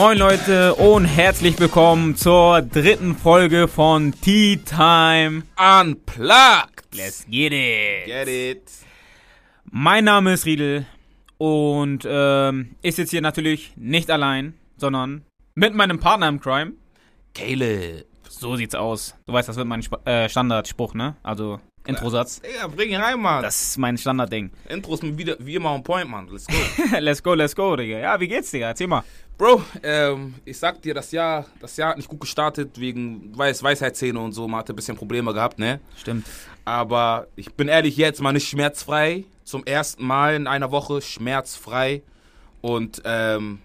Moin Leute und herzlich willkommen zur dritten Folge von Tea Time Unplugged. Let's get it. Get it. Mein Name ist Riedel und ähm, ich sitze hier natürlich nicht allein, sondern mit meinem Partner im Crime. Caleb. So sieht's aus. Du weißt, das wird mein Sp äh, Standardspruch, ne? Also Introsatz. Digga, bring ihn rein, Mann. Das ist mein Standardding. Intro ist wieder wie immer on point, Mann. Let's go. let's go, let's go, Digga. Ja, wie geht's, Digga? Erzähl mal. Bro, ähm, ich sag dir, das Jahr, das Jahr hat nicht gut gestartet wegen Weiß Weisheitszähne und so. Man hatte ein bisschen Probleme gehabt, ne? Stimmt. Aber ich bin ehrlich jetzt mal nicht schmerzfrei. Zum ersten Mal in einer Woche schmerzfrei. Und ähm,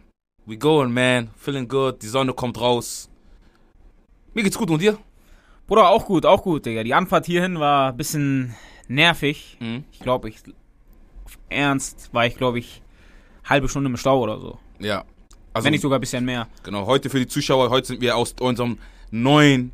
we going, man. Feeling good. Die Sonne kommt raus. Mir geht's gut und dir? Bruder, auch gut, auch gut, Digga. Die Anfahrt hierhin war ein bisschen nervig. Mhm. Ich glaube, ich. Auf Ernst war ich, glaube ich, halbe Stunde im Stau oder so. Ja. Also, Wenn nicht sogar ein bisschen mehr. Genau, heute für die Zuschauer, heute sind wir aus unserem neuen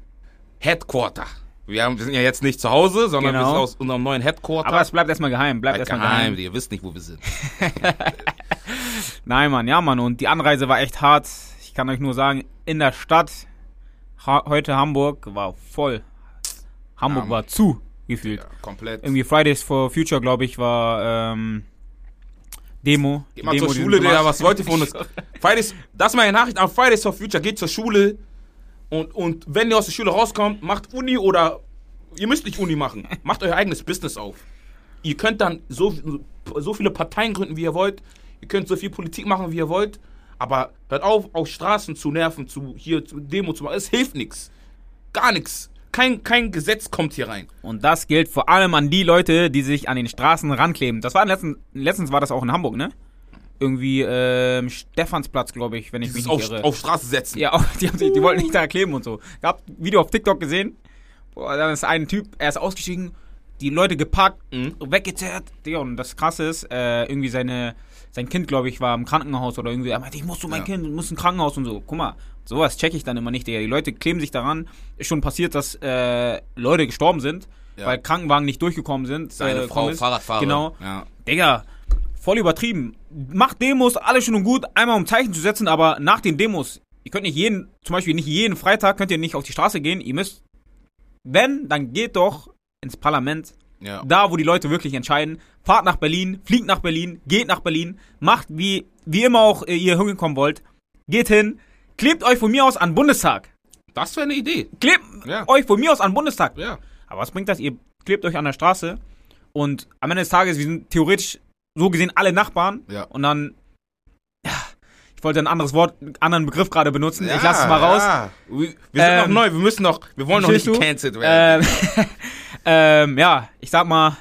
Headquarter. Wir, haben, wir sind ja jetzt nicht zu Hause, sondern Genau. wir sind aus unserem neuen Headquarter. Aber es bleibt erstmal geheim. Bleibt erstmal geheim, geheim. ihr wisst nicht, wo wir sind. Nein, Mann, ja, Mann. Und die Anreise war echt hart. Ich kann euch nur sagen, in der Stadt, ha heute Hamburg, war voll. Hamburg Ja, war zu, gefühlt. Ja, komplett. Irgendwie Fridays for Future, glaube ich, war ähm, Demo. Geht mal Demo, zur Schule, Digga, gemacht. was ihr von uns? Fridays, das ist meine Nachricht an Fridays for Future. Geht zur Schule und, und wenn ihr aus der Schule rauskommt, macht Uni oder ihr müsst nicht Uni machen. Macht euer eigenes Business auf. Ihr könnt dann so, so viele Parteien gründen, wie ihr wollt. Ihr könnt so viel Politik machen, wie ihr wollt. Aber hört auf, auf Straßen zu nerven, zu hier zu Demo zu machen. Es hilft nichts. Gar nichts. Kein, kein Gesetz kommt hier rein. Und das gilt vor allem an die Leute, die sich an den Straßen rankleben. Das war letztens, letztens war das auch in Hamburg, ne? Irgendwie ähm, Stephansplatz, glaube ich, wenn ich Dieses mich nicht auf, irre. auf Straße setzen. ja, auch, die, sich, die wollten nicht da kleben und so. Ich hab ein Video auf TikTok gesehen. Boah, da ist ein Typ, er ist ausgestiegen, die Leute gepackt, Mhm. weggezerrt. Und das krasse ist, äh, irgendwie seine, sein Kind, glaube ich, war im Krankenhaus oder irgendwie. Er meinte, ich muss zu mein Ja. Kind, muss ein Krankenhaus und so. Guck mal, sowas check ich dann immer nicht, Digga. Die Leute kleben sich daran. Ist schon passiert, dass äh, Leute gestorben sind, Ja. weil Krankenwagen nicht durchgekommen sind. Seine äh, Frau, ist. Fahrradfahrerin. Genau. Ja. Digga, voll übertrieben. Macht Demos, alles schön und gut, einmal um Zeichen zu setzen, aber nach den Demos, ihr könnt nicht jeden, zum Beispiel nicht jeden Freitag könnt ihr nicht auf die Straße gehen. Ihr müsst, wenn, dann geht doch ins Parlament, Ja. da wo die Leute wirklich entscheiden. Fahrt nach Berlin, fliegt nach Berlin, geht nach Berlin, macht wie, wie immer auch äh, ihr hinkommen wollt. Geht hin, klebt euch von mir aus an Bundestag. Das wäre eine Idee. Klebt Ja. euch von mir aus an Bundestag. Ja. Aber was bringt das? Ihr klebt euch an der Straße und am Ende des Tages, wir sind theoretisch so gesehen alle Nachbarn Ja. und dann, ich wollte ein anderes Wort, einen anderen Begriff gerade benutzen. ich lasse es mal raus. Ja. Wir, wir sind Ähm, noch neu, wir müssen noch, wir wollen noch nicht gecancelt werden. Ähm, ähm, ja, ich sag mal,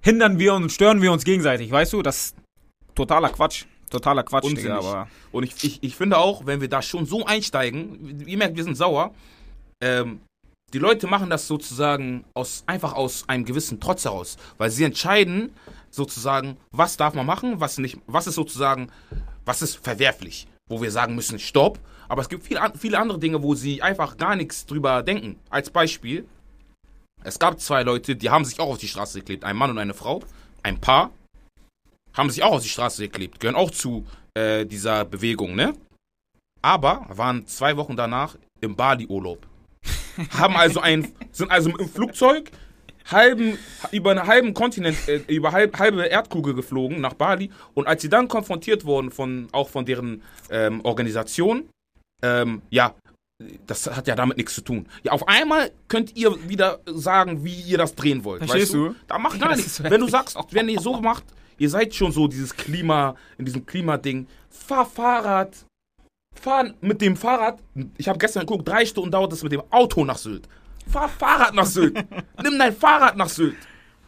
hindern wir uns, stören wir uns gegenseitig, weißt du? Das ist totaler Quatsch. Totaler Quatsch, Unsinnig. Digga, aber Und ich, ich, ich finde auch, wenn wir da schon so einsteigen, ihr merkt, wir sind sauer, ähm, die Leute machen das sozusagen aus, einfach aus einem gewissen Trotz heraus, weil sie entscheiden sozusagen, was darf man machen, was nicht, was ist sozusagen, was ist verwerflich, wo wir sagen müssen, stopp. Aber es gibt viele, an- viele andere Dinge, wo sie einfach gar nichts drüber denken. Als Beispiel, es gab zwei Leute, die haben sich auch auf die Straße geklebt, ein Mann und eine Frau, ein Paar, haben sich auch auf die Straße geklebt, gehören auch zu äh, dieser Bewegung, ne? Aber waren zwei Wochen danach im Bali-Urlaub. haben also ein, sind also im Flugzeug halben, über einen halben Kontinent, äh, über halb, halbe Erdkugel geflogen nach Bali. Und als sie dann konfrontiert wurden von, auch von deren ähm, Organisation, ähm, ja, das hat ja damit nichts zu tun. Ja, auf einmal könnt ihr wieder sagen, wie ihr das drehen wollt. Verstehst weißt du? Da macht gar Das nichts. Wenn du sagst, wenn ihr so macht, ihr seid schon so dieses Klima, in diesem Klimading, fahr Fahrrad, fahr mit dem Fahrrad. Ich habe gestern geguckt, drei Stunden dauert es mit dem Auto nach Sylt. Fahr Fahrrad nach Sylt. nimm dein Fahrrad nach Sylt.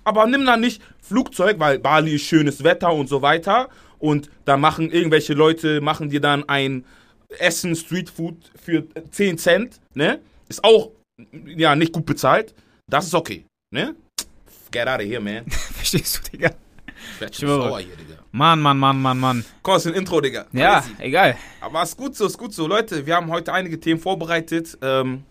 Aber nimm dann nicht Flugzeug, weil Bali ist schönes Wetter und so weiter. Und da machen irgendwelche Leute, machen dir dann ein Essen, Streetfood für 10 Cent, ne? Ist auch, ja, nicht gut bezahlt. Das ist okay, ne? Get out of here, man. verstehst du, Digga? Ich werd schon sauer hier, Digga. Mann, Mann, Mann, Mann, Mann. Komm, ist ein Intro, Digga. Ja, Crazy. egal. Aber ist gut so, ist gut so. Leute, wir haben heute einige Themen vorbereitet. Ähm,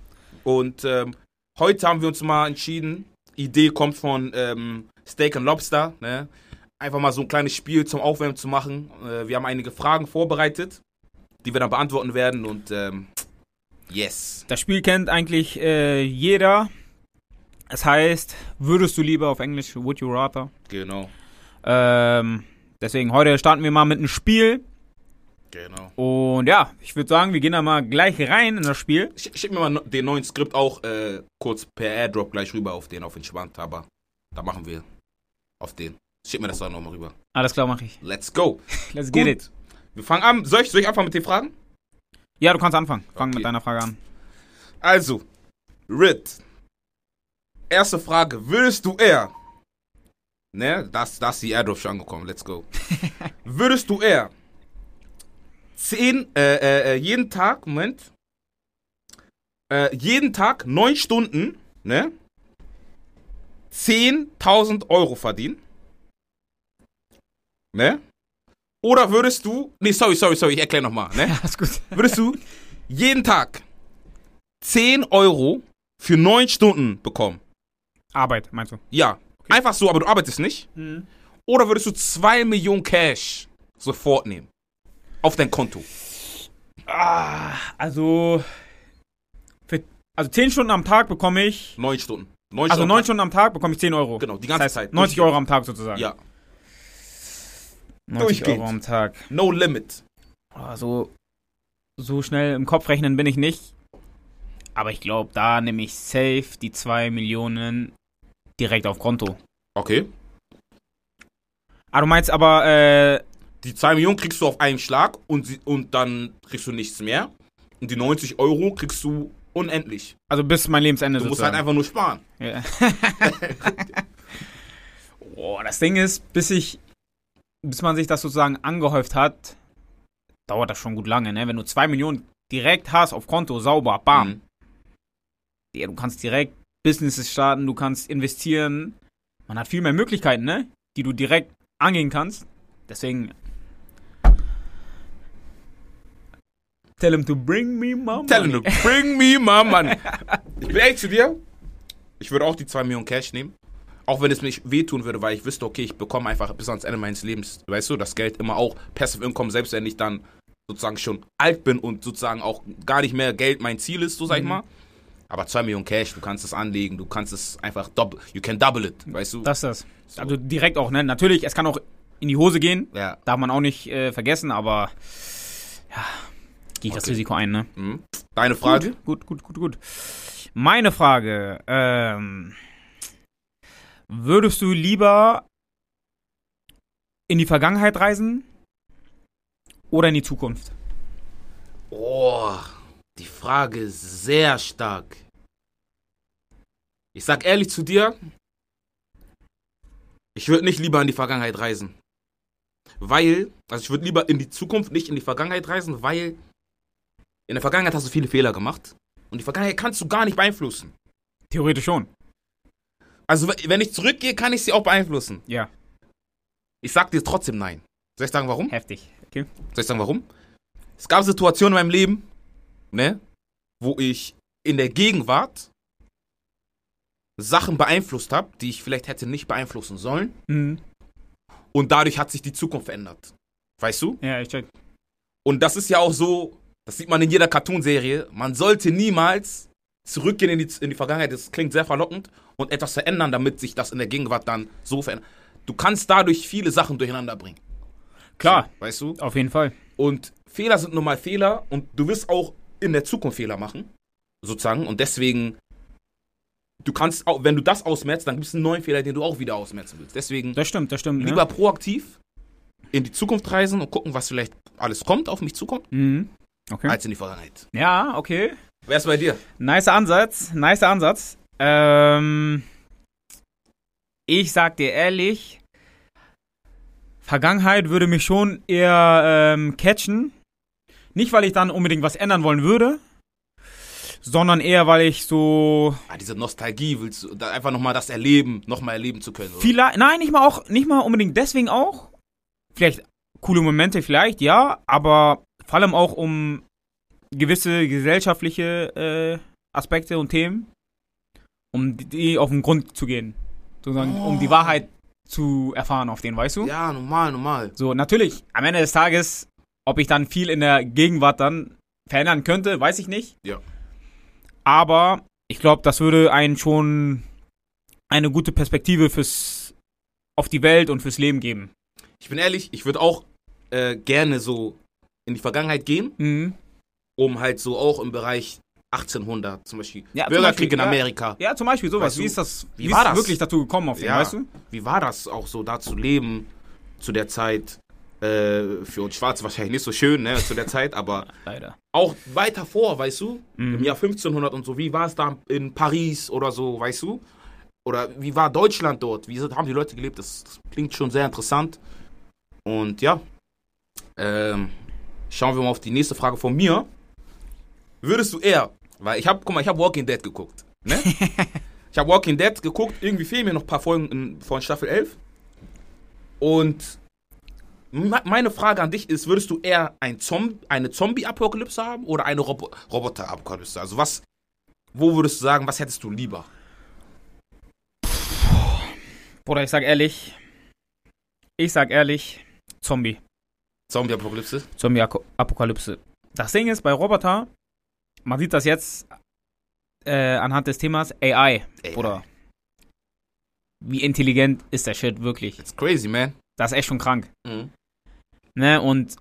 und ähm, heute haben wir uns mal entschieden, Idee kommt von ähm, Steak and Lobster, ne? Einfach mal so ein kleines Spiel zum Aufwärmen zu machen. Äh, wir haben einige Fragen vorbereitet. die wir dann beantworten werden und ähm, yes. Das Spiel kennt eigentlich äh, jeder. Es heißt, würdest du lieber auf Englisch, would you rather? Genau, Ähm, deswegen, heute starten wir mal mit einem Spiel. Genau. Und ja, ich würde sagen, wir gehen da mal gleich rein in das Spiel. Sch schick mir mal den neuen Skript auch äh, kurz per Airdrop gleich rüber auf den, auf entspannt, aber da machen wir auf den. Schick mir das dann nochmal rüber. Alles klar, mache ich. Let's go. Let's get Gut. it. Wir fangen an. Soll ich, soll ich anfangen mit den Fragen? Ja, du kannst anfangen. Fang Okay. mit deiner Frage an. Also, Rit. Erste Frage. Würdest du eher. Ne, das, das ist die Airdrop schon angekommen. Let's go. Würdest du eher. Zehn, äh, äh, äh, jeden Tag, Moment. Äh, jeden Tag neun Stunden, ne? 10.000 Euro verdienen. Ne? Oder würdest du. Nee, sorry, sorry, sorry, ich erkläre nochmal, ne? Ja, ist gut. würdest du jeden Tag 10 Euro für 9 Stunden bekommen. Arbeit, meinst du? Ja. Einfach so, aber du arbeitest nicht. Mhm. Oder würdest du 2 Millionen Cash sofort nehmen? Auf dein Konto. Ah, also. Für, also 10 Stunden am Tag bekomme ich. 9 Stunden. 9 Also Stunden. 9 Stunden am Tag bekomme ich 10 Euro. Genau, die ganze das heißt, Zeit. 90 Euro am Tag sozusagen. Ja. 90 durchgehend. Euro am Tag. No limit. Also, so schnell im Kopf rechnen bin ich nicht. Aber ich glaube, da nehme ich safe die 2 Millionen direkt auf Konto. Okay. Ah, du meinst aber, äh, Die 2 Millionen kriegst du auf einen Schlag und, sie, und dann kriegst du nichts mehr. Und die 90 Euro kriegst du unendlich. also bis mein Lebensende Du musst halt sozusagen. einfach nur sparen. Ja. oh, das Ding ist, bis ich, bis man sich das sozusagen angehäuft hat, dauert das schon gut lange, ne? Wenn du zwei Millionen direkt hast auf Konto, sauber, bam. Mhm. Ja, du kannst direkt Businesses starten, du kannst investieren. Man hat viel mehr Möglichkeiten, ne? Die du direkt angehen kannst. Deswegen. Tell him to bring me my Tell money. him to bring me my money. Ich bin ehrlich zu dir. Ich würde auch die 2 Millionen Cash nehmen. Auch wenn es mich wehtun würde, weil ich wüsste, okay, ich bekomme einfach bis ans Ende meines Lebens, weißt du, das Geld immer auch Passive Income, selbst wenn ich dann sozusagen schon alt bin und sozusagen auch gar nicht mehr Geld mein Ziel ist, so sag ich Mhm. mal. Aber 2 Millionen Cash, du kannst es anlegen, du kannst es einfach double, you can double it, weißt du? Das ist das. So. Also direkt auch, ne? Natürlich, es kann auch in die Hose gehen. ja. Darf man auch nicht äh, vergessen, aber ja, gehe ich das Okay. Risiko ein, ne? Mhm. Deine Frage? Gut, gut, gut, gut. Meine Frage, ähm, würdest du lieber in die Vergangenheit reisen oder in die Zukunft? Oh, die Frage ist sehr stark. Ich sag ehrlich zu dir, ich würde nicht lieber in die Vergangenheit reisen. Weil, also ich würde lieber in die Zukunft, nicht in die Vergangenheit reisen, weil in der Vergangenheit hast du viele Fehler gemacht. Und die Vergangenheit kannst du gar nicht beeinflussen. Theoretisch schon. Also wenn ich zurückgehe, kann ich sie auch beeinflussen. Ja, Ich sag dir trotzdem nein. Soll ich sagen, warum? heftig. Okay. Soll ich sagen, warum? Es gab Situationen in meinem Leben, ne, wo ich in der Gegenwart Sachen beeinflusst habe, die ich vielleicht hätte nicht beeinflussen sollen. Mhm. Und dadurch hat sich die Zukunft verändert. Weißt du? Ja, ich check. Und das ist ja auch so, das sieht man in jeder Cartoonserie. Man sollte niemals zurückgehen in die, in die Vergangenheit. Das klingt sehr verlockend. Und etwas verändern, damit sich das in der Gegenwart dann so verändert. Du kannst dadurch viele Sachen durcheinander bringen. Klar, So, weißt du? auf jeden Fall. Und Fehler sind nun mal Fehler und du wirst auch in der Zukunft Fehler machen, sozusagen. Und deswegen, du kannst auch, wenn du das ausmerzt, dann gibt es einen neuen Fehler, den du auch wieder ausmerzen willst. Deswegen Das stimmt, das stimmt. Lieber proaktiv in die Zukunft reisen und gucken, was vielleicht alles kommt, auf mich zukommt, Mhm. Okay. als in die Vergangenheit. Ja, okay. Wer ist bei dir? Nice Ansatz, nice Ansatz. Ähm, ich sag dir ehrlich, Vergangenheit würde mich schon eher ähm, catchen. Nicht, weil ich dann unbedingt was ändern wollen würde, sondern eher, weil ich so Ah, diese Nostalgie, willst du einfach nochmal das erleben, nochmal erleben zu können. Oder? vielleicht, nein, nicht mal auch, nicht mal unbedingt deswegen auch. Vielleicht coole Momente, vielleicht, ja, aber vor allem auch um gewisse gesellschaftliche äh, Aspekte und Themen, um die auf den Grund zu gehen. Sozusagen, um die Oh. Wahrheit zu erfahren auf den, weißt du? Ja, normal, normal. So, natürlich, am Ende des Tages Ob ich dann viel in der Gegenwart dann verändern könnte, weiß ich nicht. Ja. Aber ich glaube, das würde einen schon eine gute Perspektive fürs auf die Welt und fürs Leben geben. Ich bin ehrlich, ich würde auch äh, gerne so in die Vergangenheit gehen, Mhm. um halt so auch im Bereich 1800 zum Beispiel Ja, zum Bürgerkrieg Beispiel, in ja. Amerika. Ja, zum Beispiel sowas. Weißt du, wie ist das? wie Wie, war ist das? wirklich dazu gekommen auf den, Ja. weißt du? Wie war das auch so da zu leben zu der Zeit? Äh, für uns Schwarze wahrscheinlich nicht so schön, ne, zu der Zeit, aber Leider. auch weiter vor, weißt du? Mhm. Im Jahr 1500 und so. Wie war es da in Paris oder so, weißt du? Oder wie war Deutschland dort? Wie haben die Leute gelebt? Das, das klingt schon sehr interessant. Und ja, ähm, schauen wir mal auf die nächste Frage von mir. Würdest du eher, weil ich habe, guck mal, ich habe Walking Dead geguckt, ne? ich habe Walking Dead geguckt, irgendwie fehlen mir noch ein paar Folgen in, von Staffel 11. Und me- meine Frage an dich ist, würdest du eher ein Zom eine Zombie-Apokalypse haben oder eine Robo Roboter-Apokalypse? Also was, wo würdest du sagen, was hättest du lieber? Bruder, ich sag ehrlich. Ich sag ehrlich, Zombie. Zombie-Apokalypse? Zombie-Apokalypse. Das Ding ist, bei Roboter, man sieht das jetzt äh, anhand des Themas AI, AI. Bruder. Wie intelligent ist der Shit wirklich? It's crazy, man. Das ist echt schon krank. Mhm. Ne, und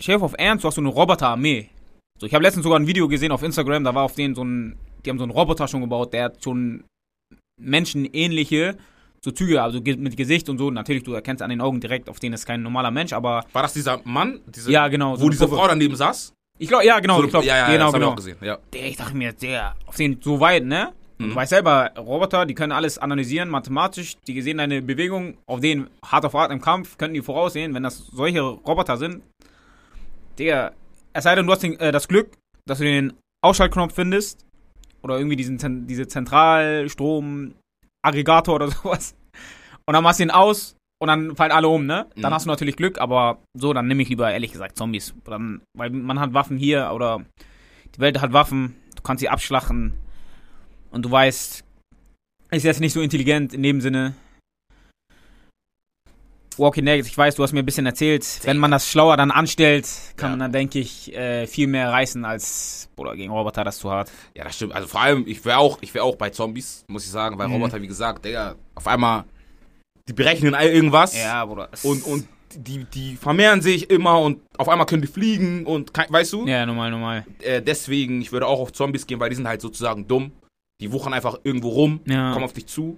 Chef auf Ernst, du hast so eine Roboterarmee. So, ich habe letztens sogar ein Video gesehen auf Instagram, da war auf denen so ein, die haben so einen Roboter schon gebaut, der hat schon menschenähnliche so Züge, also mit Gesicht und so. Natürlich, du erkennst an den Augen direkt, auf denen ist kein normaler Mensch, aber War das dieser Mann, diese, ja, genau. so wo eine diese Puppe. Frau daneben saß? Ich glaube, ja, genau, so, ich glaub, ja, ja, genau, das hab ich genau. auch gesehen. Ja. Der, ich dachte mir, der, auf den so weit, ne? Mhm. Du weißt selber, Roboter, die können alles analysieren, mathematisch, die sehen deine Bewegung, auf denen hart auf hart im Kampf, können die voraussehen, wenn das solche Roboter sind. Digga, es sei denn, du hast den, äh, das Glück, dass du den Ausschaltknopf findest, oder irgendwie diesen, diese Zentralstrom-Aggregator oder sowas. Und dann machst du ihn aus und dann fallen alle um, ne? Dann Mhm. hast du natürlich Glück, aber so, dann nehme ich lieber, ehrlich gesagt, Zombies. Dann, weil man hat Waffen hier oder die Welt hat Waffen, du kannst sie abschlachten und du weißt, ist jetzt nicht so intelligent in dem Sinne. Walking Dead, ich weiß, du hast mir ein bisschen erzählt, wenn man das schlauer dann anstellt, kann Ja. man dann, denke ich, äh, viel mehr reißen als, oder gegen Roboter, das ist zu hart. ja, das stimmt. Also vor allem, ich wäre auch, ich wär auch bei Zombies, muss ich sagen, weil Mhm. Roboter, wie gesagt, Digga, auf einmal, die berechnen irgendwas. Ja, Bruder. Und, und die, die vermehren sich immer und auf einmal können die fliegen und, weißt du? Ja, normal, normal. Äh, deswegen, ich würde auch auf Zombies gehen, weil die sind halt sozusagen dumm. Die wuchern einfach irgendwo rum, Ja. kommen auf dich zu.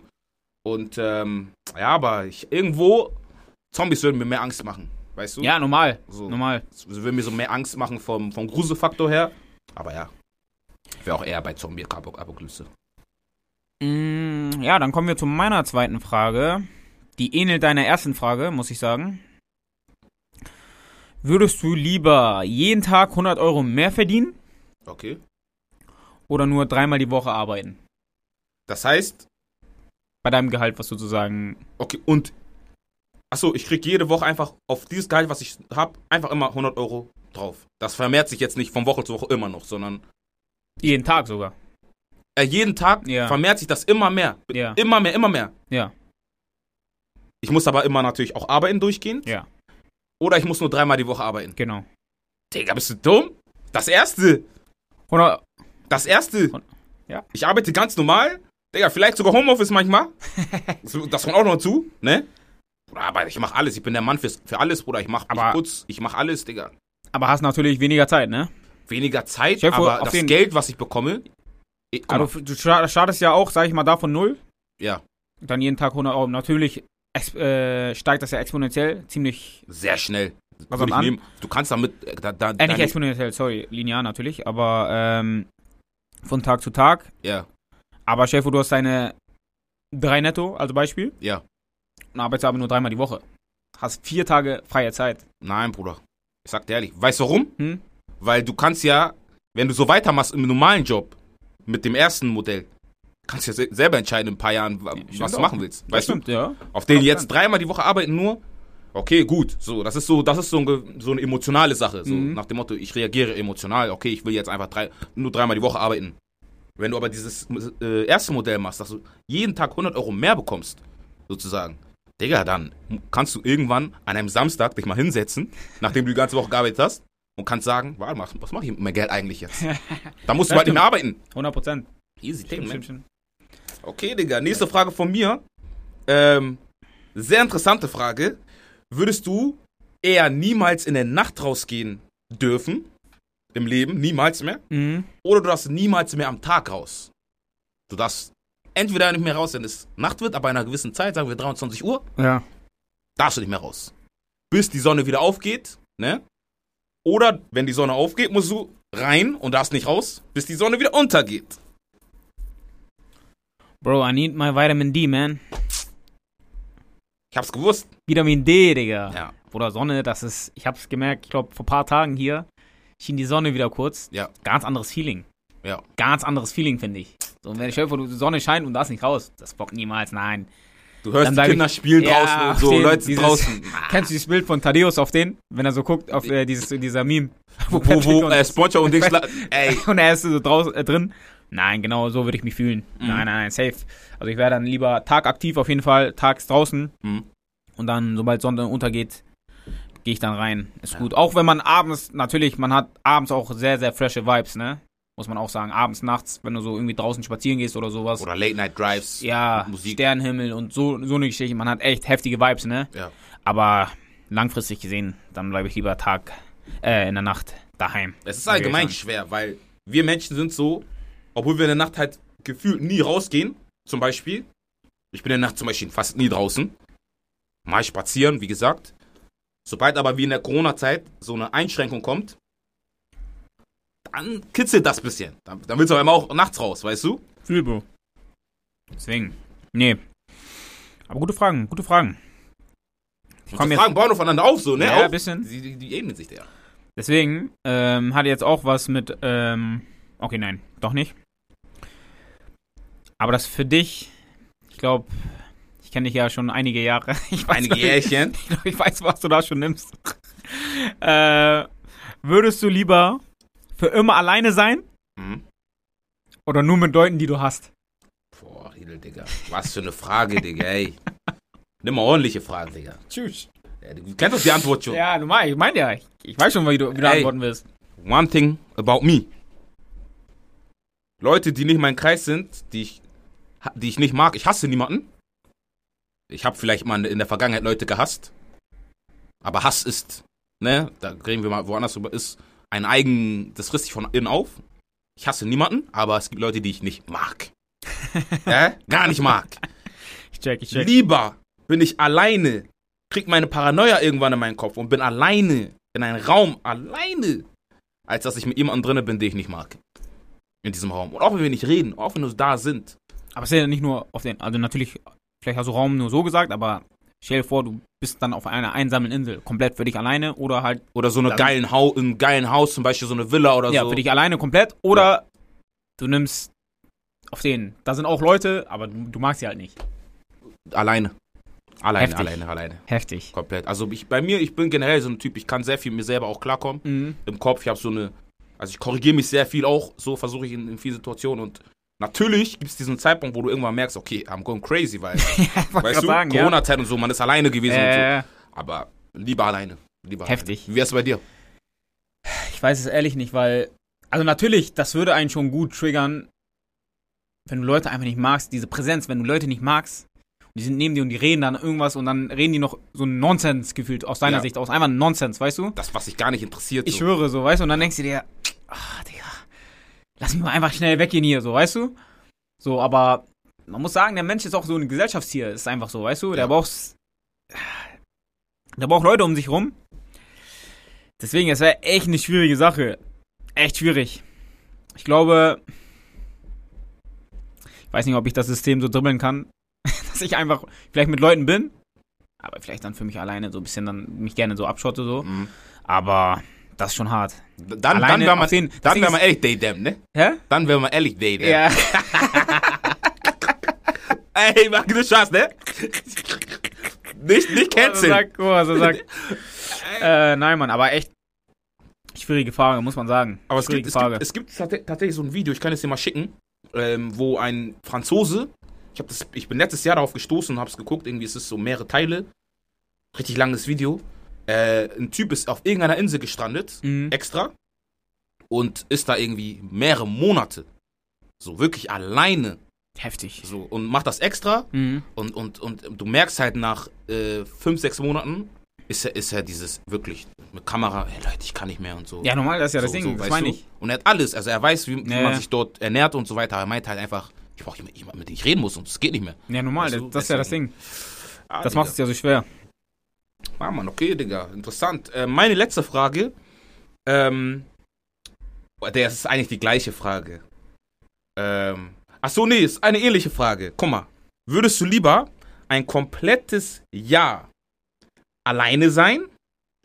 Und, ähm, ja, aber ich, irgendwo, Zombies würden mir mehr Angst machen, weißt du? Ja, normal. So. Normal. Sie würden mir so mehr Angst machen vom, vom Gruselfaktor her. Aber ja, wäre auch eher bei Zombie-Apokalypse. Mm, ja, dann kommen wir zu meiner zweiten Frage. Die ähnelt deiner ersten Frage, muss ich sagen. Würdest du lieber jeden Tag 100 Euro mehr verdienen Okay. oder nur dreimal die Woche arbeiten? Das heißt, Bei deinem Gehalt, was sozusagen. okay, und, achso, ich krieg jede Woche einfach auf dieses Gehalt, was ich hab, einfach immer 100 Euro drauf. Das vermehrt sich jetzt nicht von Woche zu Woche immer noch, sondern Jeden Tag sogar. äh, jeden Tag Ja. vermehrt sich das immer mehr. Ja. Immer mehr, immer mehr. Ja. Ich muss aber immer natürlich auch arbeiten durchgehend. Ja. Oder ich muss nur dreimal die Woche arbeiten. Genau. Digga, bist du dumm? Das erste. 100, Das erste. Ja. Ich arbeite ganz normal. Digga, vielleicht sogar Homeoffice manchmal. Das kommt auch noch zu, ne? Bruder, aber ich mach alles. Ich bin der Mann fürs, für alles, Bruder. Ich mach, ich Aber- putz, ich mach alles, Digga. aber hast natürlich weniger Zeit, ne? Weniger Zeit, Chef, aber das Geld, was ich bekomme. Ich, guck Aber mal, du, du sta- startest ja auch, sag ich mal, da von null. ja, Dann jeden Tag 100 Euro. Natürlich äh, steigt das ja exponentiell. Ziemlich. sehr schnell. Was Würde ich an? nehmen. Du kannst damit. äh, Da, da, Äh, nicht exponentiell, sorry. Linear natürlich. Aber ähm, von Tag zu Tag. ja, Aber Chef, du hast deine drei netto, also Beispiel. ja. Und arbeitest aber nur dreimal die Woche. Hast vier Tage freie Zeit. Nein, Bruder. Ich sag dir ehrlich. Weißt du warum? Hm? Weil du kannst ja, wenn du so weitermachst im normalen Job, mit dem ersten Modell, kannst du ja se selber entscheiden in ein paar Jahren, was du machen willst. Weißt du? stimmt, ja. Auf Auf jetzt dreimal die Woche arbeiten nur, okay, gut. So, das ist so, das ist so, ein, so eine emotionale Sache. So Mhm. nach dem Motto, ich reagiere emotional, okay, ich will jetzt einfach drei, nur dreimal die Woche arbeiten. Wenn du aber dieses äh, erste Modell machst, dass du jeden Tag 100 Euro mehr bekommst, sozusagen, Digga, dann kannst du irgendwann an einem Samstag dich mal hinsetzen, nachdem du die ganze Woche gearbeitet hast, und kannst sagen, warte mal, was mache ich mit meinem Geld eigentlich jetzt? Da musst du halt nicht mehr arbeiten. 100 Prozent. Easy stimmt. Okay, Digga, nächste Frage von mir. Ähm, sehr interessante Frage. Würdest du eher niemals in der Nacht rausgehen dürfen? Im Leben, niemals mehr? Mhm. Oder du darfst niemals mehr am Tag raus? Du darfst entweder nicht mehr raus, wenn es Nacht wird, aber einer gewissen Zeit, sagen wir 23 Uhr, Ja. darfst du nicht mehr raus. Bis die Sonne wieder aufgeht, ne? Oder wenn die Sonne aufgeht, musst du rein und darfst nicht raus, bis die Sonne wieder untergeht. Bro, I need my Vitamin D, man. Ich hab's gewusst. Vitamin D, Digga. Ja. Oder Sonne, das ist, ich hab's gemerkt, ich glaube, vor ein paar Tagen hier schien die Sonne wieder kurz. Ja. Ganz anderes Feeling. Ja. Ganz anderes Feeling, finde ich. So, und wenn ich höre, die Sonne scheint und darfst nicht raus, das bockt niemals, nein. Du hörst Dann die sag ich- Kinder spielen Ja, draußen und so, den- Leute dieses- draußen. Kennst du dieses Bild von Thaddeus auf den? Wenn er so guckt, auf äh, dieses, dieser Meme. Wo, Patrick wo, und- äh, Spongebob und Dings, ey, und er ist so draußen äh, drin. Nein, genau so würde ich mich fühlen. Mhm. Nein, nein, nein, safe. Also ich wäre dann lieber tagaktiv auf jeden Fall, tags draußen. Mhm. Und dann, sobald Sonne untergeht, gehe ich dann rein. Ist Ja. gut. Auch wenn man abends, natürlich, man hat abends auch sehr, sehr frische Vibes, ne? Muss man auch sagen. Abends, nachts, wenn du so irgendwie draußen spazieren gehst oder sowas. oder Late Night Drives, ja, Musik. Sternenhimmel und so, so eine Geschichte. Man hat echt heftige Vibes, ne? Ja. Aber langfristig gesehen, dann bleibe ich lieber Tag, äh, in der Nacht daheim. Es ist allgemein schwer, weil wir Menschen sind so, obwohl wir in der Nacht halt gefühlt nie rausgehen, zum Beispiel. Ich bin in der Nacht zum Beispiel fast nie draußen. Mal spazieren, wie gesagt. Sobald aber wie in der Corona-Zeit so eine Einschränkung kommt, dann kitzelt das bisschen. Dann, dann willst du aber auch nachts raus, weißt du? Viel, Bro. Deswegen. Nee. Aber gute Fragen, gute Fragen. Ich komm jetzt- Fragen bauen aufeinander auf, so, ne? Ja, Auf- ein bisschen. Die, die, die ähneln sich ja. Deswegen ähm, hat jetzt auch was mit. Ähm, okay, nein, doch nicht. Aber das für dich, ich glaube, ich kenne dich ja schon einige Jahre. Ich weiß, Einige Jährchen. Ich, glaub, ich weiß, was du da schon nimmst. äh, würdest du lieber für immer alleine sein Mhm. oder nur mit Leuten, die du hast? Boah, Riedel, Digga. Was für eine Frage, Digga, ey. Nimm mal ordentliche Fragen, Digga. Tschüss. Ja, du kennst doch die Antwort schon. Ja, du mein, ich meine ja, ich, ich weiß schon, wie du, wie du Ey. antworten wirst. One thing about me. Leute, die nicht mein Kreis sind, die ich, die ich nicht mag, ich hasse niemanden. Ich habe vielleicht mal in der Vergangenheit Leute gehasst. Aber Hass ist, ne, da reden wir mal woanders drüber, ist ein eigen, das frisst sich von innen auf. Ich hasse niemanden, aber es gibt Leute, die ich nicht mag. äh? Gar nicht mag. Ich check, ich check. Lieber bin ich alleine, krieg meine Paranoia irgendwann in meinen Kopf und bin alleine in einem Raum, alleine, als dass ich mit jemandem drinne bin, den ich nicht mag. In diesem Raum. Und auch wenn wir nicht reden, auch wenn wir da sind. Aber es ist ja nicht nur auf den, also natürlich, vielleicht hast du Raum nur so gesagt, aber stell dir vor, du bist dann auf einer einsamen Insel, komplett für dich alleine oder halt, Oder so eine geilen Haus, ein geilen Haus, zum Beispiel so eine Villa oder ja, so. für dich alleine komplett oder du nimmst auf den, da sind auch Leute, aber du, du magst sie halt nicht. Alleine. Alleine, Heftig. alleine, alleine. Heftig. Komplett. Also ich, bei mir, ich bin generell so ein Typ, ich kann sehr viel mir selber auch klarkommen. Mhm. Im Kopf, ich habe so eine, also ich korrigiere mich sehr viel auch, so versuche ich in, in vielen Situationen und natürlich gibt es diesen Zeitpunkt, wo du irgendwann merkst, okay, I'm going crazy, weil, weißt du, ja. Corona-Zeit und so, man ist alleine gewesen und so. Äh, Aber lieber alleine. Lieber Heftig. Alleine. Wie wär's bei dir? ich weiß es ehrlich nicht, weil, also natürlich, das würde einen schon gut triggern, wenn du Leute einfach nicht magst, diese Präsenz, wenn du Leute nicht magst, und die sind neben dir und die reden dann irgendwas und dann reden die noch so ein Nonsens gefühlt aus deiner Ja. Sicht aus. Einfach ein Nonsens, weißt du? Das, was dich gar nicht interessiert. Ich so. schwöre so, weißt du? Und dann denkst du dir, ach, Digga, lass mich mal einfach schnell weggehen hier, so, weißt du? So, aber man muss sagen, der Mensch ist auch so ein Gesellschaftstier, ist einfach so, weißt du? Der Ja. braucht, der braucht Leute um sich rum. Deswegen, es wäre echt eine schwierige Sache. Echt schwierig. Ich glaube, ich weiß nicht, ob ich das System so dribbeln kann, dass ich einfach vielleicht mit Leuten bin, aber vielleicht dann für mich alleine so ein bisschen dann mich gerne so abschotte so. Mhm. Aber das ist schon hart. Dann, dann Alleine wäre man, den- das dann wär man ehrlich Daydam, ne? Hä? Dann wäre man ehrlich Daydam. Ja. Ey, mach du Spaß, ne? nicht, nicht Also canceln. oh, also sag. äh, nein, Mann, aber echt schwierige Frage, muss man sagen. Aber es gibt, es, Frage. gibt, es gibt tatsächlich so ein Video, ich kann es dir mal schicken, ähm, wo ein Franzose Ich, das, ich bin letztes Jahr darauf gestoßen und hab's geguckt. Irgendwie ist es so mehrere Teile. Richtig langes Video. Äh, ein Typ ist auf irgendeiner Insel gestrandet, Mhm. extra. Und ist da irgendwie mehrere Monate. So wirklich alleine. Heftig. So, und macht das extra. Mhm. Und, und, und du merkst halt nach äh, fünf, sechs Monaten, ist er, ist er dieses wirklich mit Kamera, hey Leute, ich kann nicht mehr und so. Ja, normal, das ist ja das so, Ding, so, das meine ich. Und er hat alles, also er weiß, wie, wie Ja. man sich dort ernährt und so weiter. Er meint halt einfach, ich brauche jemanden, mit dem ich reden muss und es geht nicht mehr. Ja, normal, Weißt das, du, das ist ja das. Ding. Ah, Das macht es ja so schwer. Ah, Mann, okay, Digga, interessant. Äh, meine letzte Frage, ähm, der ist eigentlich die gleiche Frage. Ähm, ach so, nee, ist eine ähnliche Frage. Guck mal, würdest du lieber ein komplettes Jahr alleine sein,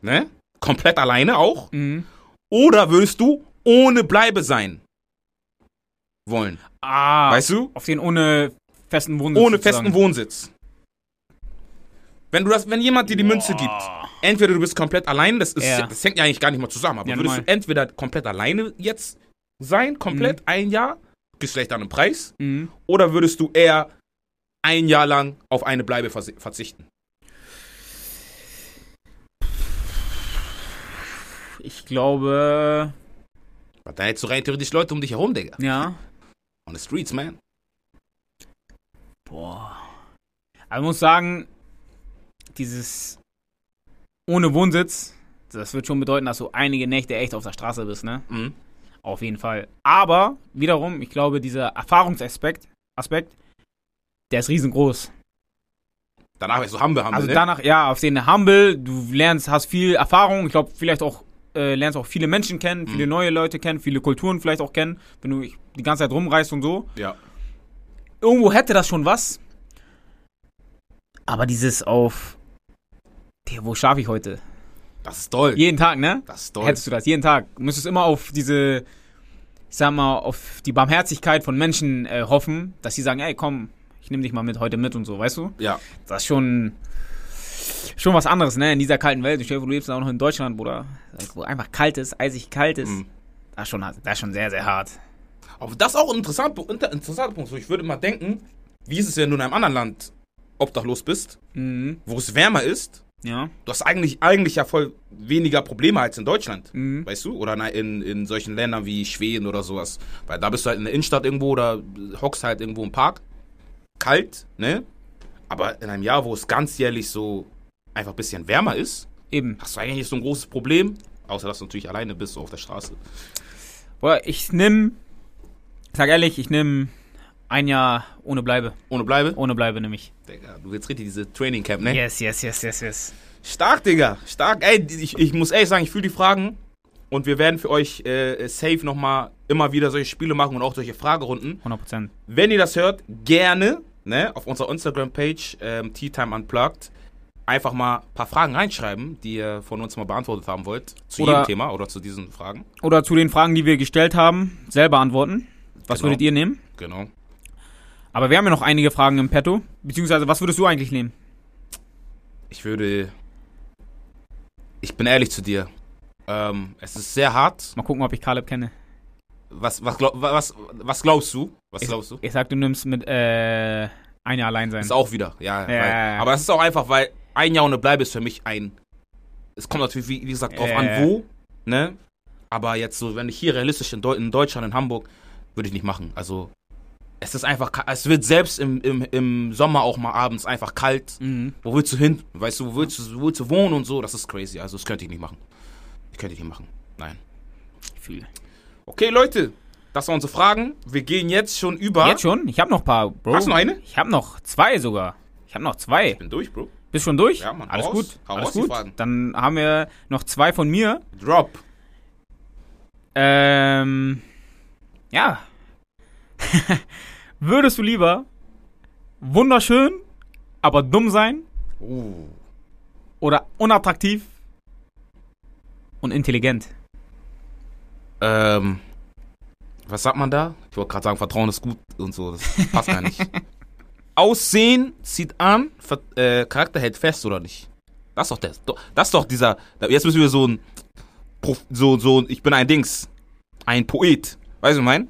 ne? Komplett alleine auch, Mhm. oder würdest du ohne Bleibe sein wollen? Ah, Weißt du? auf den ohne festen Wohnsitz. Ohne sozusagen. festen Wohnsitz. Wenn du das, wenn jemand dir die Münze gibt, entweder du bist komplett allein, das ist, Ja. das hängt ja eigentlich gar nicht mal zusammen, aber Ja, würdest normal. du entweder komplett alleine jetzt sein, komplett ein Jahr, gibst vielleicht dann einen Preis, Mhm. oder würdest du eher ein Jahr lang auf eine Bleibe verzichten? Ich glaube, Weil Da hättest du rein theoretisch Leute um dich herum, Digga. ja. On the streets, man. Boah. Aber ich muss sagen, dieses ohne Wohnsitz, das wird schon bedeuten, dass du einige Nächte echt auf der Straße bist, ne? Mhm. Auf jeden Fall. Aber wiederum, ich glaube, dieser Erfahrungsaspekt, Aspekt, der ist riesengroß. Danach wärst du Humble, Humble, Also ne? danach, ja, auf den Humble, du lernst, hast viel Erfahrung, ich glaube, vielleicht auch, äh, lernst auch viele Menschen kennen, viele Mhm. neue Leute kennen, viele Kulturen vielleicht auch kennen, wenn du die ganze Zeit rumreist und so. Ja. Irgendwo hätte das schon was. Aber dieses auf, Digga, wo schlafe ich heute? Das ist toll. Jeden Tag, ne? Das ist toll. Hättest du das jeden Tag. Du müsstest immer auf diese, ich sag mal, auf die Barmherzigkeit von Menschen äh, hoffen, dass sie sagen, ey, komm, ich nehme dich mal mit heute mit und so, weißt du? Ja. Das ist schon, schon was anderes, ne? In dieser kalten Welt. Ich stell du lebst auch noch in Deutschland, Bruder. Wo einfach kalt ist, eisig kalt ist. Mhm. Das, ist schon, das ist schon sehr, sehr hart. Aber das ist auch ein interessant, inter, interessanter Punkt. So, ich würde mal denken, wie ist es, wenn du in einem anderen Land obdachlos bist, Mhm. wo es wärmer ist? Ja. Du hast eigentlich, eigentlich ja voll weniger Probleme als in Deutschland. Mhm. Weißt du? Oder in, in solchen Ländern wie Schweden oder sowas. Weil da bist du halt in der Innenstadt irgendwo oder hockst halt irgendwo im Park. Kalt, ne? Aber in einem Jahr, wo es ganzjährlich so einfach ein bisschen wärmer ist, Eben. hast du eigentlich nicht so ein großes Problem. Außer, dass du natürlich alleine bist, so auf der Straße. Boah, ich nimm, sag ehrlich, ich nimm ein Jahr ohne Bleibe. Ohne Bleibe. Ohne Bleibe nämlich. Digga, du willst richtig diese Training Camp, ne? Yes, yes, yes, yes, yes. Stark, Digga. Stark. Ey, ich, ich muss ehrlich sagen, ich fühle die Fragen. Und wir werden für euch äh, safe nochmal immer wieder solche Spiele machen und auch solche Fragerunden. 100 Prozent. Wenn ihr das hört, gerne ne, auf unserer Instagram-Page ähm, Tea Time Unplugged einfach mal ein paar Fragen reinschreiben, die ihr von uns mal beantwortet haben wollt. Zu Oder- jedem Thema oder zu diesen Fragen. Oder zu den Fragen, die wir gestellt haben, selber antworten. Was Genau. würdet ihr nehmen? Genau. Aber wir haben ja noch einige Fragen im Petto. Beziehungsweise, was würdest du eigentlich nehmen? Ich würde. Ich bin ehrlich zu dir. Ähm, es ist sehr hart. Mal gucken, ob ich Caleb kenne. Was, was, glaub, was, was glaubst du? Was Ich- glaubst du? Ich sag, du nimmst mit äh, ein Jahr allein sein. Ist auch wieder, ja. Ja. Weil, aber es ist auch einfach, weil ein Jahr ohne Bleibe ist für mich ein. Es kommt natürlich, wie, wie gesagt, drauf Äh. an, wo, ne? Aber jetzt so, wenn ich hier realistisch in, Deu in Deutschland, in Hamburg, würde ich nicht machen. Also, es ist einfach, es wird selbst im, im, im Sommer auch mal abends einfach kalt. Mhm. Wo willst du hin? Weißt du, wo willst du, wo willst du wohnen und so? Das ist crazy. Also, das könnte ich nicht machen. Ich könnte ich nicht machen. Nein. Fühle. Okay, Leute, das waren unsere Fragen. Wir gehen jetzt schon über. Jetzt schon? Ich habe noch ein paar, Bro. Hast du noch eine? Ich habe noch zwei sogar. Ich habe noch zwei. Ich bin durch, Bro. Bist schon durch? Ja, Mann, Alles raus. gut. Hau Alles gut. Fragen. Dann haben wir noch zwei von mir. Drop. Ähm, ja. Würdest du lieber wunderschön, aber dumm sein Uh. oder unattraktiv und intelligent? Ähm, was sagt man da? Ich wollte gerade sagen, Vertrauen ist gut und so. Das passt gar nicht. Aussehen zieht an, äh, Charakter hält fest oder nicht? Das ist doch doch- Das ist doch dieser. Jetzt müssen wir so ein. So, so, ich bin ein Dings. Ein Poet. Weißt du, ich mein?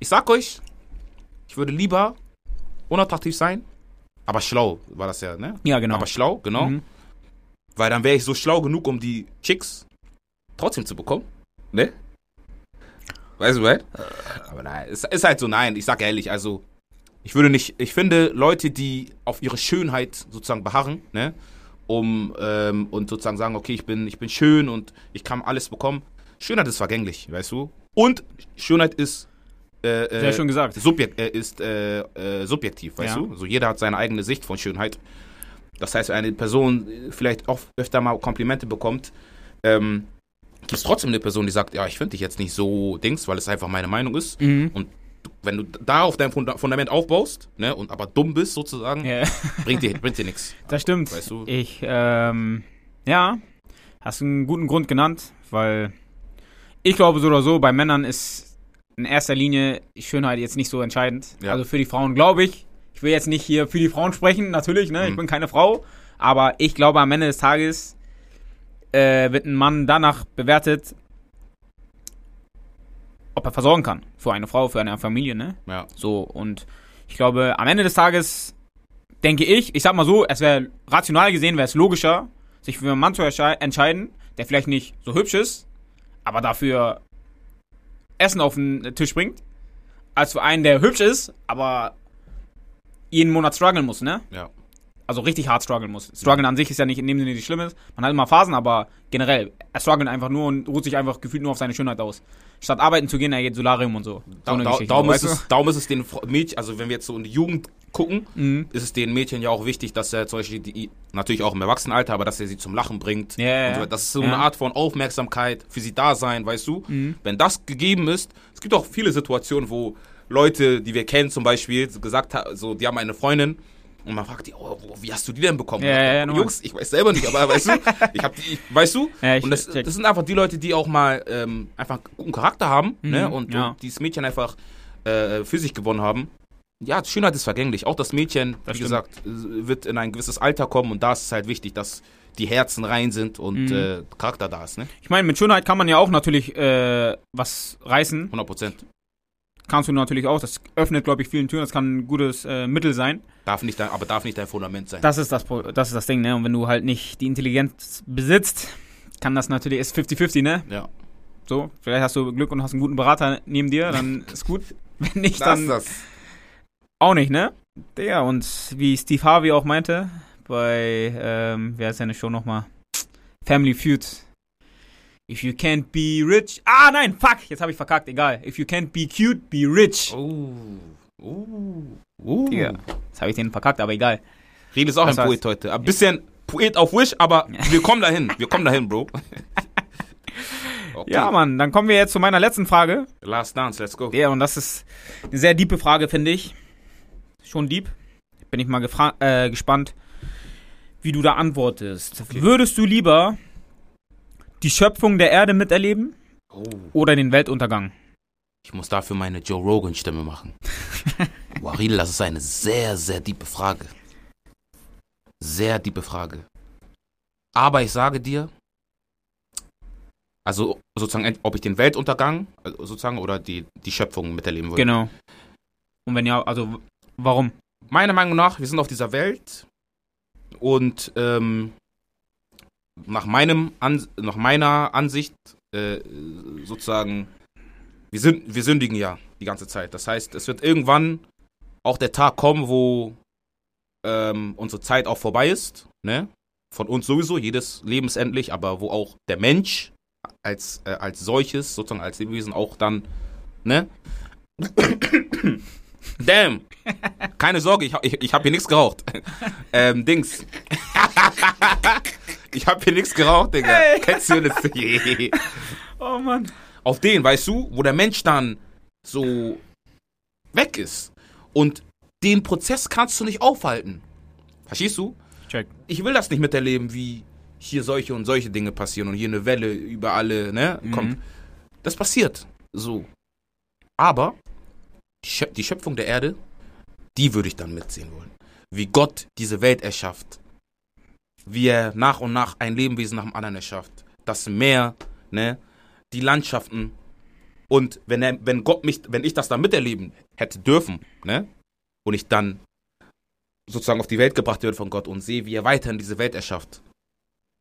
Ich sag euch, ich würde lieber unattraktiv sein, aber schlau war das ja, ne? Ja, genau. Aber schlau, genau. Mhm. Weil dann wäre ich so schlau genug, um die Chicks trotzdem zu bekommen. Ne? Weißt du, right? Aber nein, es ist halt so, nein, ich sag ehrlich, also ich würde nicht, ich finde Leute, die auf ihre Schönheit sozusagen beharren, ne? Um, ähm, und sozusagen sagen, okay, ich bin, ich bin schön und ich kann alles bekommen. Schönheit ist vergänglich, weißt du? Und Schönheit ist äh, äh, Sehr schön gesagt. Subjekt, äh, ist äh, äh, subjektiv, weißt Ja. du? Also jeder hat seine eigene Sicht von Schönheit. Das heißt, wenn eine Person äh, vielleicht auch öfter mal Komplimente bekommt, ähm, gibt es trotzdem eine Person, die sagt, ja, ich finde dich jetzt nicht so Dings, weil es einfach meine Meinung ist. Mhm. Und wenn du da auf dein Funda- Fundament aufbaust, ne, und aber dumm bist sozusagen, Ja, bringt dir, bringt dir nichts. das stimmt. Weißt du? Ich, ähm, ja, hast einen guten Grund genannt, weil ich glaube so oder so, bei Männern ist in erster Linie Schönheit jetzt nicht so entscheidend. Ja. Also für die Frauen glaube ich. Ich will jetzt nicht hier für die Frauen sprechen, natürlich, ne? Ich Mhm. bin keine Frau. Aber ich glaube, am Ende des Tages äh, wird ein Mann danach bewertet, ob er versorgen kann. Für eine Frau, für eine Familie, ne? Ja. So, und ich glaube, am Ende des Tages denke ich, ich sag mal so, es wäre rational gesehen, wäre es logischer, sich für einen Mann zu entsche- entscheiden, der vielleicht nicht so hübsch ist, aber dafür Essen auf den Tisch bringt, als für einen, der hübsch ist, aber jeden Monat strugglen muss, ne? Ja. Also richtig hart strugglen muss. Struggeln an sich ist ja nicht in dem Sinne nicht Schlimmes. Man hat immer Phasen, aber generell, er struggelt einfach nur und ruht sich einfach gefühlt nur auf seine Schönheit aus. Statt arbeiten zu gehen, er geht Solarium und so. so Da, da, darum, ist es, darum ist es den Mädchen, also wenn wir jetzt so in die Jugend gucken, Mhm. ist es den Mädchen ja auch wichtig, dass er zum Beispiel die, natürlich auch im Erwachsenenalter, aber dass er sie zum Lachen bringt. Und so. Das ist so Ja. eine Art von Aufmerksamkeit für sie da sein, weißt du? Mhm. Wenn das gegeben ist, es gibt auch viele Situationen, wo Leute, die wir kennen zum Beispiel, gesagt haben, so, die haben eine Freundin und man fragt die, oh, wie hast du die denn bekommen? Ja, ja, ja. Jungs, ich weiß selber nicht, aber weißt du, ich hab die, ich, weißt du? Ja, ich und das, das sind einfach die Leute, die auch mal ähm, einfach einen guten Charakter haben, ne? Mhm, Und, ja. und dieses Mädchen einfach äh, für sich gewonnen haben. Ja, Schönheit ist vergänglich. Auch das Mädchen, Das wie stimmt. gesagt, äh, wird in ein gewisses Alter kommen und da ist es halt wichtig, dass die Herzen rein sind und Mhm. äh, Charakter da ist, ne? Ich meine, mit Schönheit kann man ja auch natürlich äh, was reißen. 100 Prozent. Kannst du natürlich auch. Das öffnet, glaube ich, vielen Türen. Das kann ein gutes äh, Mittel sein. Darf nicht dein, aber darf nicht dein Fundament sein. Das ist das, das ist das Ding, ne? Und wenn du halt nicht die Intelligenz besitzt, kann das natürlich, ist 50-50, ne? ja. So, vielleicht hast du Glück und hast einen guten Berater neben dir, dann ist gut. Wenn nicht, Das dann ist das. Auch nicht, ne? Digga, und wie Steve Harvey auch meinte, bei, ähm, wer ist seine Show nochmal? Family Feud. If you can't be rich. Ah, nein, fuck, jetzt habe ich verkackt, egal. If you can't be cute, be rich. Oh. Uh. Uh. Digga, jetzt habe ich den verkackt, aber egal. Riel ist auch Das ein Poet heute. Ein bisschen Poet auf Wish, aber wir kommen dahin. Wir kommen dahin, Bro. Okay. Ja, Mann, dann kommen wir jetzt zu meiner letzten Frage. Last Dance, let's go. Ja, und das ist eine sehr diepe Frage, finde ich. Schon deep. Bin ich mal äh, gespannt, wie du da antwortest. Würdest du lieber die Schöpfung der Erde miterleben Oh. oder den Weltuntergang? Ich muss dafür meine Joe Rogan Stimme machen. Riedel, das ist eine sehr, sehr diepe Frage. Sehr diepe Frage. Aber ich sage dir, also sozusagen, ob ich den Weltuntergang also sozusagen oder die, die Schöpfung miterleben würde. Genau. Und wenn ja, also warum? Meiner Meinung nach, wir sind auf dieser Welt und ähm, nach meinem An nach meiner Ansicht äh, sozusagen wir sind wir sündigen ja die ganze Zeit. Das heißt, es wird irgendwann auch der Tag kommen, wo ähm, unsere Zeit auch vorbei ist, ne? Von uns sowieso, jedes lebensendlich, aber wo auch der Mensch als äh, als solches sozusagen als Lebewesen auch dann, ne? Damn. Keine Sorge, ich, hab- ich, ich habe hier nichts geraucht. ähm, Dings. ich habe hier nichts geraucht, Digga. Hey. Kennst du das? Oh Mann. Auf den, weißt du, wo der Mensch dann so weg ist. Und den Prozess kannst du nicht aufhalten. Verstehst du? Check. Ich will das nicht miterleben, wie hier solche und solche Dinge passieren und hier eine Welle über alle, ne, kommt. Mhm. Das passiert. So. Aber die Schö- die Schöpfung der Erde, die würde ich dann mitsehen wollen. Wie Gott diese Welt erschafft. Wie er nach und nach ein Lebewesen nach dem anderen erschafft. Das Meer, ne, die Landschaften. Und wenn er, wenn Gott mich, wenn ich das dann miterleben hätte dürfen, ne, und ich dann sozusagen auf die Welt gebracht wird von Gott und sehe, wie er weiterhin diese Welt erschafft,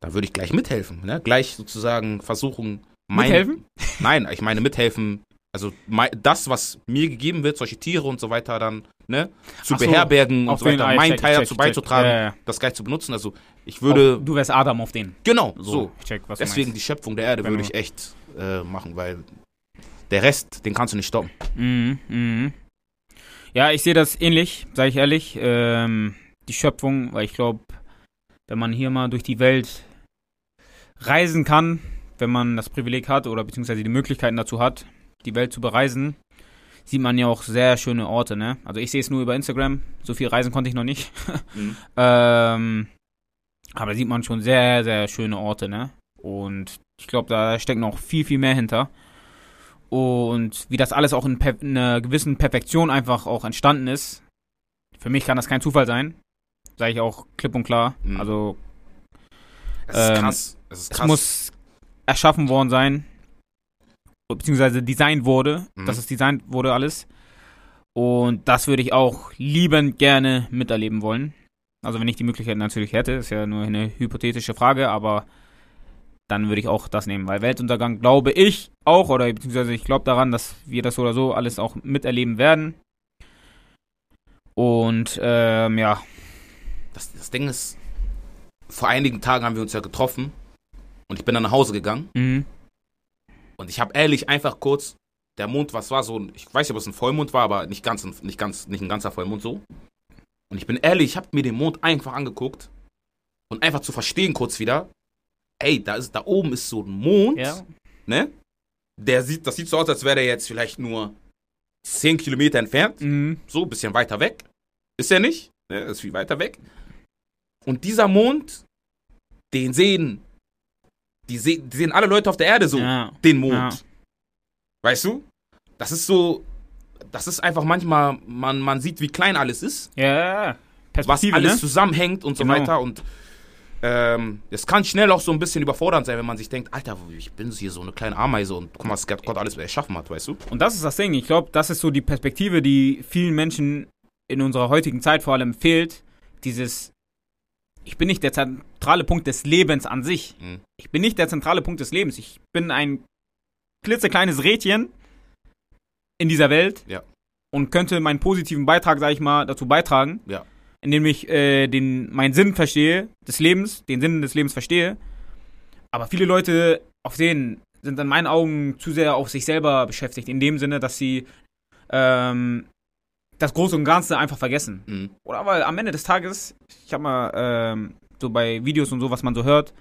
da würde ich gleich mithelfen, ne? Gleich sozusagen versuchen, mein, Mithelfen? Nein, ich meine mithelfen, also das, was mir gegeben wird, solche Tiere und so weiter dann, ne, zu so, beherbergen und so weiter, meinen check, Teil ich dazu check, check. beizutragen, ja. das gleich zu benutzen. Also ich würde, Auf, du wärst Adam auf den. genau, So, so. check, Deswegen die Schöpfung der Erde Wenn würde du- ich echt äh, machen, weil der Rest, den kannst du nicht stoppen. Mhm, mhm. Ja, ich sehe das ähnlich, sage ich ehrlich. Ähm, die Schöpfung, weil ich glaube, wenn man hier mal durch die Welt reisen kann, wenn man das Privileg hat oder beziehungsweise die Möglichkeiten dazu hat, die Welt zu bereisen, sieht man ja auch sehr schöne Orte, ne? Also ich sehe es nur über Instagram, so viel reisen konnte ich noch nicht. Mhm. Ähm, aber da sieht man schon sehr, sehr schöne Orte, ne? Und ich glaube, da steckt noch viel, viel mehr hinter. Und wie das alles auch in, per in einer gewissen Perfektion einfach auch entstanden ist, für mich kann das kein Zufall sein. Sage ich auch klipp und klar. Mhm. Also Es ist Ähm, krass. Es ist es krass. muss erschaffen worden sein, beziehungsweise designt wurde, Mhm. dass es designt wurde alles. Und das würde ich auch liebend gerne miterleben wollen. Also wenn ich die Möglichkeit natürlich hätte, ist ja nur eine hypothetische Frage, aber dann würde ich auch das nehmen, weil Weltuntergang glaube ich auch, oder beziehungsweise ich glaube daran, dass wir das oder so alles auch miterleben werden. Und ähm, ja, das, das Ding ist, vor einigen Tagen haben wir uns ja getroffen und ich bin dann nach Hause gegangen mhm. Und ich habe ehrlich einfach kurz, der Mond, was war so, ich weiß nicht, ob es ein Vollmond war, aber nicht ganz, ein- nicht ganz, nicht ein ganzer Vollmond so. Und ich bin ehrlich, ich habe mir den Mond einfach angeguckt und einfach zu verstehen kurz wieder, ey, da ist, da oben ist so ein Mond, ja, ne? Der sieht, das sieht so aus, als wäre der jetzt vielleicht nur 10 Kilometer entfernt. mhm. so ein bisschen weiter weg. Ist er nicht? Ne, ist viel weiter weg. Und dieser Mond, den sehen, die, se die sehen alle Leute auf der Erde so, ja. den Mond. Ja. Weißt du? Das ist so, das ist einfach manchmal, man, man sieht, wie klein alles ist, Ja, was alles ne? zusammenhängt und so Genau. weiter. Und ähm, es kann schnell auch so ein bisschen überfordernd sein, wenn man sich denkt, Alter, ich bin hier so eine kleine Ameise und guck mal, was Gott alles erschaffen hat, weißt du? Und das ist das Ding. Ich glaube, das ist so die Perspektive, die vielen Menschen in unserer heutigen Zeit vor allem fehlt. Dieses, ich bin nicht der zentrale Punkt des Lebens an sich. Mhm. Ich bin nicht der zentrale Punkt des Lebens. Ich bin ein klitzekleines Rädchen in dieser Welt Ja. und könnte meinen positiven Beitrag, sag ich mal, dazu beitragen, Ja. indem ich äh, den, meinen Sinn verstehe des Lebens, den Sinn des Lebens verstehe. Aber viele Leute auf denen sind in meinen Augen zu sehr auf sich selber beschäftigt, in dem Sinne, dass sie ähm, das Große und Ganze einfach vergessen. Mhm. Oder weil am Ende des Tages, ich habe mal ähm, so bei Videos und so, was man so hört,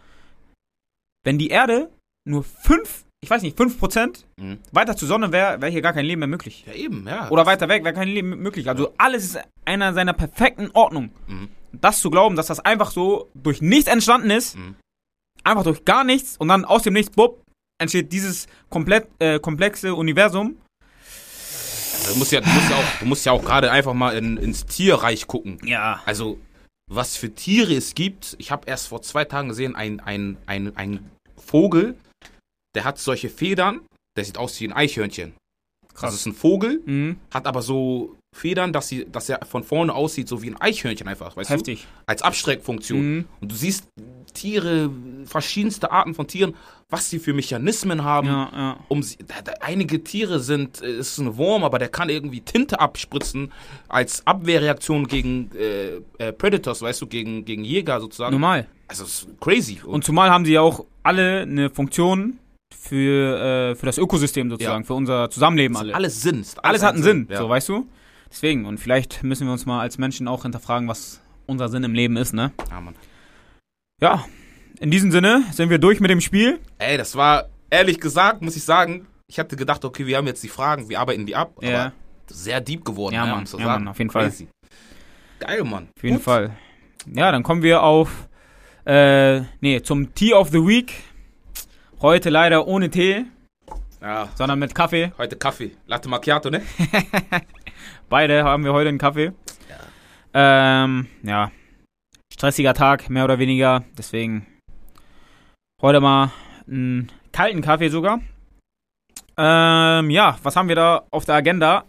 wenn die Erde nur 5, ich weiß nicht, 5% Mhm. weiter zur Sonne wäre, wäre hier gar kein Leben mehr möglich. Ja, eben, ja. Oder weiter weg wäre kein Leben möglich. Also alles ist einer seiner perfekten Ordnung. Mhm. Das zu glauben, dass das einfach so durch nichts entstanden ist, Mhm. einfach durch gar nichts und dann aus dem Nichts, bupp, entsteht dieses komplett äh, komplexe Universum. Du musst ja, du musst ja auch, du musst ja auch gerade einfach mal in, ins Tierreich gucken. Ja. Also, was für Tiere es gibt. Ich habe erst vor zwei Tagen gesehen, ein, ein, ein, ein Vogel, der hat solche Federn, der sieht aus wie ein Eichhörnchen. Krass. Das ist ein Vogel, Mhm. hat aber so Federn, dass, sie, dass er von vorne aussieht, so wie ein Eichhörnchen einfach, weißt Heftig. du? Als Abschreckfunktion. Mhm. Und du siehst Tiere, verschiedenste Arten von Tieren, was sie für Mechanismen haben. Ja, ja. Um sie, da, da, einige Tiere sind, äh, ist ein Wurm, aber der kann irgendwie Tinte abspritzen als Abwehrreaktion gegen äh, äh, Predators, weißt du, gegen, gegen Jäger sozusagen. Normal. Also es ist crazy. Und zumal haben sie ja auch alle eine Funktion für, äh, für das Ökosystem sozusagen, Ja. für unser Zusammenleben alles, alle. alles Sinn. ist Alles hat einen Sinn, Ja. so weißt du? Deswegen, und vielleicht müssen wir uns mal als Menschen auch hinterfragen, was unser Sinn im Leben ist, ne? ja, Mann. Ja, in diesem Sinne sind wir durch mit dem Spiel. Ey, das war, ehrlich gesagt, muss ich sagen, ich hatte gedacht, okay, wir haben jetzt die Fragen, wir arbeiten die ab. Ja. Aber sehr deep geworden, Ja, ne, Mann, um zu ja, sagen. Mann, auf jeden Fall. Crazy. Geil, Mann. Auf jeden Gut. Fall. Ja, dann kommen wir auf, äh, nee, zum Tea of the Week. Heute leider ohne Tee, Ja, sondern mit Kaffee. heute Kaffee. Latte Macchiato, ne? Beide haben wir heute einen Kaffee. Ähm, ja. Stressiger Tag, mehr oder weniger. Deswegen heute mal einen kalten Kaffee sogar. Ähm, ja, was haben wir da auf der Agenda?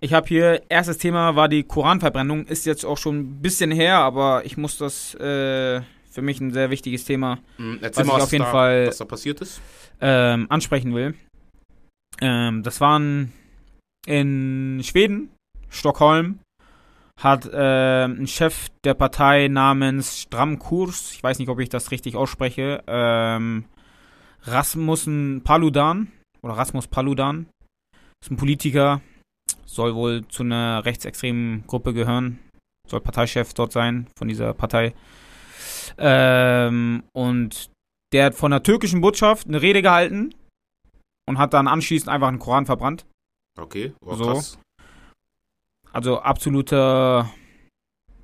ich habe hier, erstes Thema war die Koranverbrennung. Ist jetzt auch schon ein bisschen her, aber ich muss das äh, für mich ein sehr wichtiges Thema Erzähl Was mal, ich auf jeden da, Fall- was da passiert ist. ähm, ansprechen will. Ähm, das waren in Schweden, Stockholm, hat ähm, ein Chef der Partei namens Stramkurs, ich weiß nicht, ob ich das richtig ausspreche, ähm, Rasmussen Paludan oder Rasmus Paludan, ist ein Politiker, soll wohl zu einer rechtsextremen Gruppe gehören, soll Parteichef dort sein von dieser Partei. Ähm, und der hat von der türkischen Botschaft eine Rede gehalten und hat dann anschließend einfach einen Koran verbrannt. Okay, oh, So. krass. Also absoluter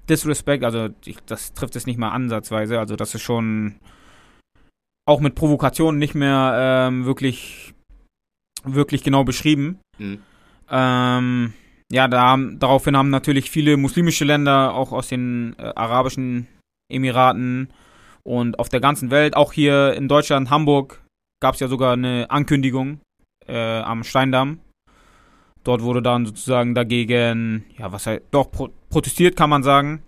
Disrespect, also ich, das trifft es nicht mal ansatzweise. Also das ist schon auch mit Provokation nicht mehr ähm, wirklich, wirklich genau beschrieben. Mhm. Ähm, ja, da daraufhin haben natürlich viele muslimische Länder, auch aus den äh, arabischen Emiraten und auf der ganzen Welt, auch hier in Deutschland, Hamburg, gab es ja sogar eine Ankündigung äh, am Steindamm. Dort wurde dann sozusagen dagegen, ja, was halt, doch pro protestiert, kann man sagen.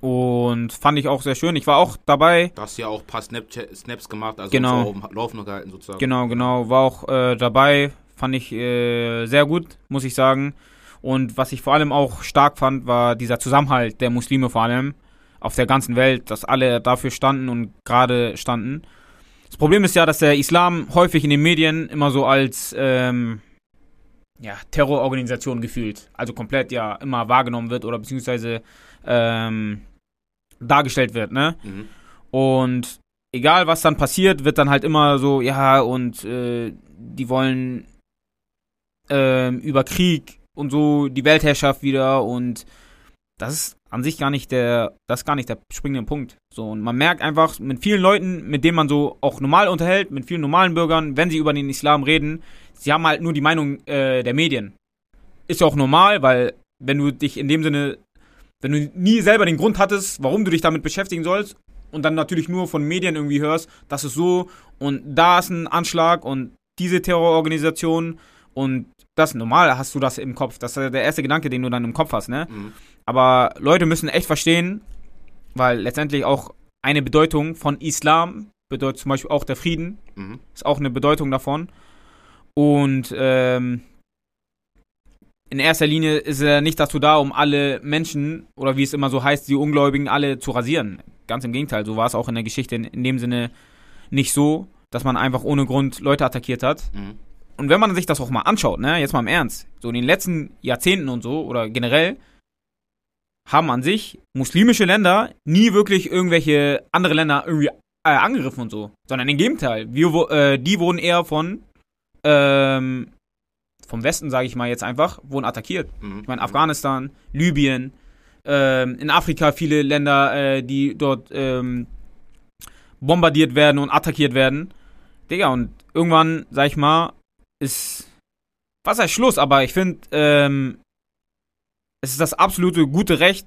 Und fand ich auch sehr schön. Ich war auch dabei. Da hast du ja auch ein paar Snapchat, Snaps gemacht, also Genau. Laufenden gehalten sozusagen. Genau, genau, war auch äh, dabei. Fand ich äh, sehr gut, muss ich sagen. Und was ich vor allem auch stark fand, war dieser Zusammenhalt der Muslime vor allem auf der ganzen Welt, dass alle dafür standen und gerade standen. Das Problem ist ja, dass der Islam häufig in den Medien immer so als ähm, ja, Terrororganisation gefühlt, also komplett ja immer wahrgenommen wird oder beziehungsweise ähm, dargestellt wird, ne? Mhm. Und egal was dann passiert, wird dann halt immer so, ja, und äh, die wollen ähm, über Krieg und so die Weltherrschaft wieder und das ist an sich gar nicht der, das gar nicht der springende Punkt. So, und man merkt einfach mit vielen Leuten, mit denen man so auch normal unterhält, mit vielen normalen Bürgern, wenn sie über den Islam reden, sie haben halt nur die Meinung äh, der Medien. Ist ja auch normal, weil wenn du dich in dem Sinne, wenn du nie selber den Grund hattest, warum du dich damit beschäftigen sollst, und dann natürlich nur von Medien irgendwie hörst, das ist so und da ist ein Anschlag und diese Terrororganisation und das normal hast du das im Kopf. Das ist der erste Gedanke, den du dann im Kopf hast, ne? Mhm. Aber Leute müssen echt verstehen, weil letztendlich auch eine Bedeutung von Islam bedeutet zum Beispiel auch der Frieden, Mhm. ist auch eine Bedeutung davon. Und ähm, in erster Linie ist er nicht dazu da, um alle Menschen, oder wie es immer so heißt, die Ungläubigen alle zu rasieren. Ganz im Gegenteil, so war es auch in der Geschichte in, in dem Sinne nicht so, dass man einfach ohne Grund Leute attackiert hat. Mhm. Und wenn man sich das auch mal anschaut, ne, jetzt mal im Ernst, so in den letzten Jahrzehnten und so, oder generell, haben an sich muslimische Länder nie wirklich irgendwelche andere Länder irgendwie äh, angegriffen und so, sondern im Gegenteil. Wir, äh, die wurden eher von, ähm, vom Westen, sage ich mal jetzt einfach, wurden attackiert. Mhm. Ich meine, Afghanistan, Libyen, ähm, in Afrika viele Länder, äh, die dort ähm, bombardiert werden und attackiert werden. Digga, und irgendwann, sag ich mal, ist. Was heißt Schluss? Aber ich finde, ähm, es ist das absolute gute Recht,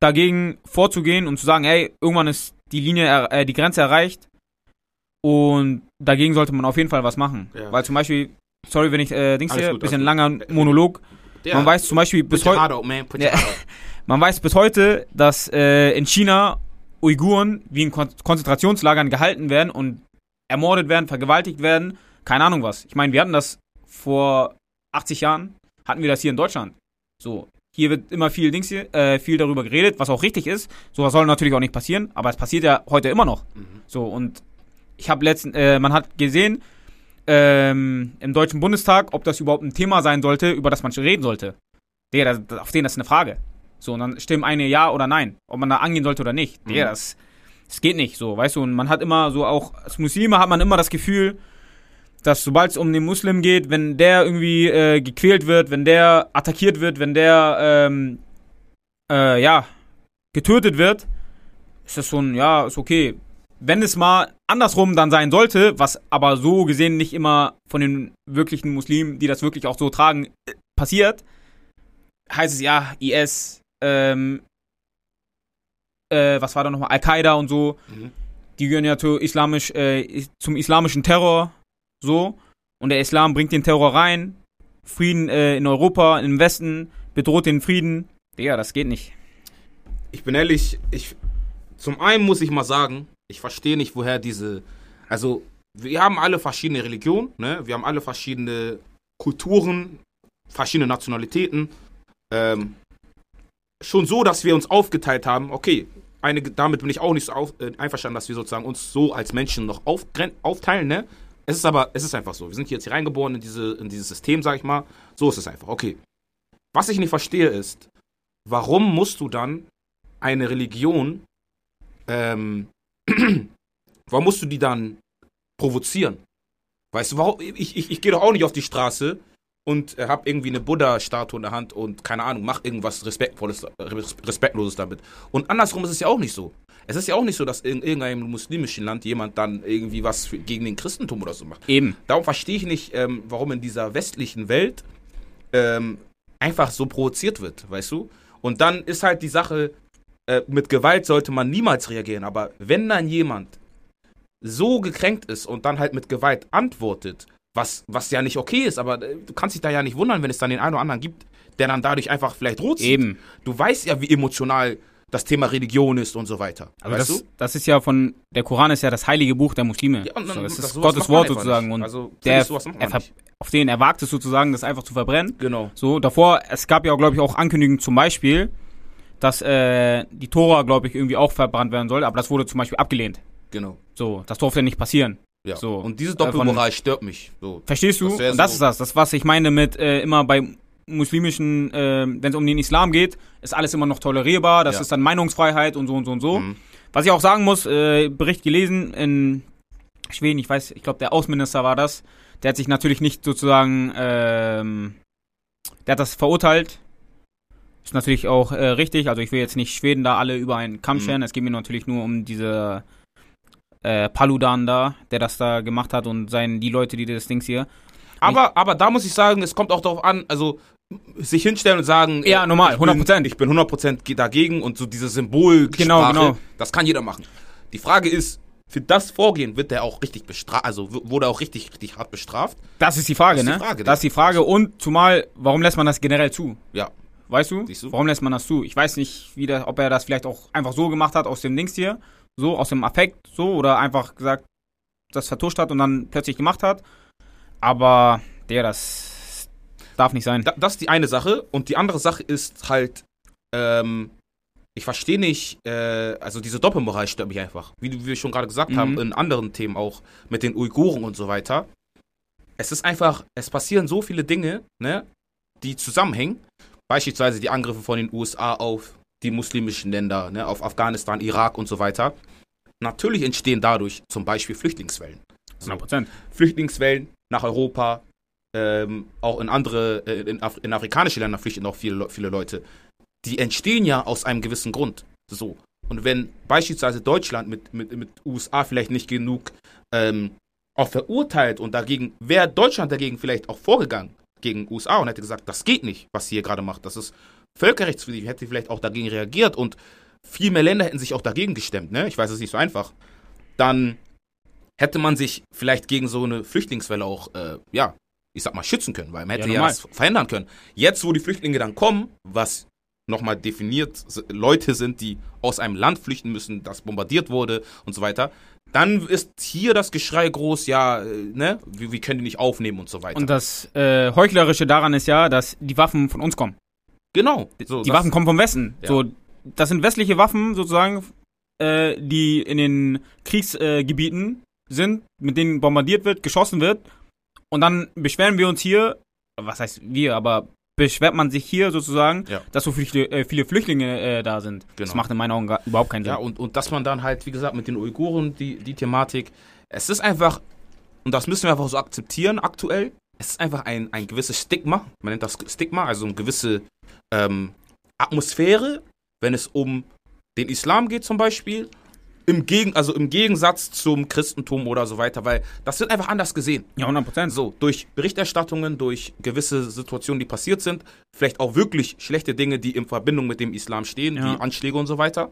dagegen vorzugehen und zu sagen, hey, irgendwann ist die Linie, äh, die Grenze erreicht. Und dagegen sollte man auf jeden Fall was machen. Ja. Weil zum Beispiel, sorry, wenn ich, äh, Dings Alles hier, gut, bisschen gut. langer Monolog. Ja. Man weiß zum Beispiel bis heute. Ja. Man weiß bis heute, dass äh, in China Uiguren wie in Kon Konzentrationslagern gehalten werden und ermordet werden, vergewaltigt werden. Keine Ahnung was. Ich meine, wir hatten das vor 80 Jahren, hatten wir das hier in Deutschland. So, hier wird immer viel Dings hier, äh, viel darüber geredet, was auch richtig ist. Sowas soll natürlich auch nicht passieren, aber es passiert ja heute immer noch. Mhm. So, und ich habe letzten, äh, man hat gesehen, ähm, im Deutschen Bundestag, ob das überhaupt ein Thema sein sollte, über das man reden sollte. Digga, das, auf den das ist eine Frage. So, und dann stimmen eine ja oder nein, ob man da angehen sollte oder nicht. Digga, Mhm. das, das geht nicht so, weißt du, und man hat immer so auch, als Muslime hat man immer das Gefühl, dass sobald es um den Muslim geht, wenn der irgendwie äh, gequält wird, wenn der attackiert wird, wenn der, ähm, äh, ja, getötet wird, ist das schon, ja, ist okay. Wenn es mal andersrum dann sein sollte, was aber so gesehen nicht immer von den wirklichen Muslimen, die das wirklich auch so tragen, äh, passiert, heißt es ja, IS, ähm, äh, was war da nochmal, Al-Qaida und so, Mhm. die gehören ja zu islamisch, äh, zum islamischen Terror, so, und der Islam bringt den Terror rein, Frieden äh, in Europa, im Westen, bedroht den Frieden. Digga, das geht nicht. Ich bin ehrlich, ich, zum einen muss ich mal sagen, ich verstehe nicht, woher diese, also wir haben alle verschiedene Religionen, ne? wir haben alle verschiedene Kulturen, verschiedene Nationalitäten. Ähm, schon so, dass wir uns aufgeteilt haben, okay, eine, damit bin ich auch nicht so auf, äh, einverstanden, dass wir sozusagen uns so als Menschen noch auf, aufteilen, ne? Es ist aber, es ist einfach so. Wir sind jetzt hier reingeboren in, diese, in dieses System, sag ich mal. So ist es einfach. Okay. Was ich nicht verstehe ist, warum musst du dann eine Religion, ähm, warum musst du die dann provozieren? Weißt du, warum? Ich, ich, ich gehe doch auch nicht auf die Straße und äh, hab irgendwie eine Buddha-Statue in der Hand und keine Ahnung, mach irgendwas Respektvolles, Respektloses damit. Und andersrum ist es ja auch nicht so. Es ist ja auch nicht so, dass in irgendeinem muslimischen Land jemand dann irgendwie was für, gegen den Christentum oder so macht. Eben. Darum verstehe ich nicht, ähm, warum in dieser westlichen Welt ähm, einfach so provoziert wird, weißt du? Und dann ist halt die Sache, äh, mit Gewalt sollte man niemals reagieren, aber wenn dann jemand so gekränkt ist und dann halt mit Gewalt antwortet, was, was ja nicht okay ist, aber äh, du kannst dich da ja nicht wundern, wenn es dann den einen oder anderen gibt, der dann dadurch einfach vielleicht rot. Eben. Du weißt ja, wie emotional das Thema Religion ist und so weiter. Weißt das, du? das ist ja von, der Koran ist ja das heilige Buch der Muslime. Ja, und so, das das- ist Gottes Wort sozusagen. nicht. Und Also, der, er auf den er wagt es sozusagen, das einfach zu verbrennen. Genau. So, davor, es gab ja, glaube ich, auch Ankündigungen zum Beispiel, dass äh, die Tora, glaube ich, irgendwie auch verbrannt werden soll, aber das wurde zum Beispiel abgelehnt. Genau. So, das durfte nicht passieren. Ja. So, und diese äh, Doppelmoral stört mich. So. Verstehst du? Das das so- ist das. Das, was ich meine mit äh, immer bei muslimischen, äh, wenn es um den Islam geht, ist alles immer noch tolerierbar. Das Ja. ist dann Meinungsfreiheit und so und so und so. Mhm. Was ich auch sagen muss, äh, Bericht gelesen in Schweden, ich weiß, ich glaube, der Außenminister war das. Der hat sich natürlich nicht sozusagen, ähm, der hat das verurteilt. Ist natürlich auch äh, richtig. Also ich will jetzt nicht Schweden da alle über einen Kamm Mhm. scheren. Es geht mir natürlich nur um diese äh, Paludan da, der das da gemacht hat und sein, die Leute, die das Dings hier. Aber, aber da muss ich sagen, es kommt auch darauf an, also sich hinstellen und sagen, Ja, normal, ich bin- 100%. Ich bin 100% dagegen und so diese Symbolsprache, Genau, genau. das kann jeder machen. Die Frage ist, für das Vorgehen wird der auch richtig bestraft, also wurde er auch richtig, richtig hart bestraft. Das ist die Frage, Das ist die ne? Frage, das ist die Frage. Und zumal, warum lässt man das generell zu? Ja, Weißt du? Du? Warum lässt man das zu? Ich weiß nicht, wie der, ob er das vielleicht auch einfach so gemacht hat aus dem Dings hier, so aus dem Affekt, so oder einfach gesagt, das vertuscht hat und dann plötzlich gemacht hat. Aber der, das darf nicht sein. da, das ist die eine Sache. Und die andere Sache ist halt, ähm, ich verstehe nicht, äh, also diese Doppelmoral stört mich einfach. Wie du- wir schon gerade gesagt Mhm. haben, in anderen Themen auch, mit den Uiguren und so weiter. Es ist einfach, es passieren so viele Dinge, ne, die zusammenhängen. Beispielsweise die Angriffe von den USA auf die muslimischen Länder, ne, auf Afghanistan, Irak und so weiter. Natürlich entstehen dadurch zum Beispiel Flüchtlingswellen. 100 Prozent. Flüchtlingswellen nach Europa, ähm, auch in andere, äh, in, Af in afrikanische Länder flüchten auch viele, Le- viele Leute. Die entstehen ja aus einem gewissen Grund. So. Und wenn beispielsweise Deutschland mit, mit, mit USA vielleicht nicht genug ähm, auch verurteilt und dagegen, wäre Deutschland dagegen vielleicht auch vorgegangen gegen USA und hätte gesagt, das geht nicht, was sie hier gerade macht. Das ist völkerrechtswidrig, hätte vielleicht auch dagegen reagiert und viel mehr Länder hätten sich auch dagegen gestemmt, ne? Ich weiß, es ist nicht so einfach. Dann hätte man sich vielleicht gegen so eine Flüchtlingswelle auch, äh, ja, ich sag mal, schützen können, weil man hätte Ja, ja, was verhindern können. Jetzt, wo die Flüchtlinge dann kommen, was nochmal definiert Leute sind, die aus einem Land flüchten müssen, das bombardiert wurde und so weiter, dann ist hier das Geschrei groß, ja, äh, ne, wir, wir können die nicht aufnehmen und so weiter. Und das äh, Heuchlerische daran ist ja, dass die Waffen von uns kommen. genau. So, die Waffen kommen vom Westen. Ja. So, das sind westliche Waffen sozusagen, äh, die in den Kriegsgebieten äh, sind, mit denen bombardiert wird, geschossen wird. Und dann beschweren wir uns hier, was heißt wir, aber beschwert man sich hier sozusagen, Ja. dass so viele, äh, viele Flüchtlinge äh, da sind. Das Genau. macht in meinen Augen gar, überhaupt keinen Sinn. Ja, und, und dass man dann halt, wie gesagt, mit den Uiguren die, die Thematik, es ist einfach, und das müssen wir einfach so akzeptieren aktuell, es ist einfach ein, ein gewisses Stigma, man nennt das Stigma, also eine gewisse ähm, Atmosphäre, wenn es um den Islam geht zum Beispiel, im, Gegen, also im Gegensatz zum Christentum oder so weiter, weil das wird einfach anders gesehen. Ja, 100 Prozent. So, durch Berichterstattungen, durch gewisse Situationen, die passiert sind, vielleicht auch wirklich schlechte Dinge, die in Verbindung mit dem Islam stehen, Ja. wie Anschläge und so weiter.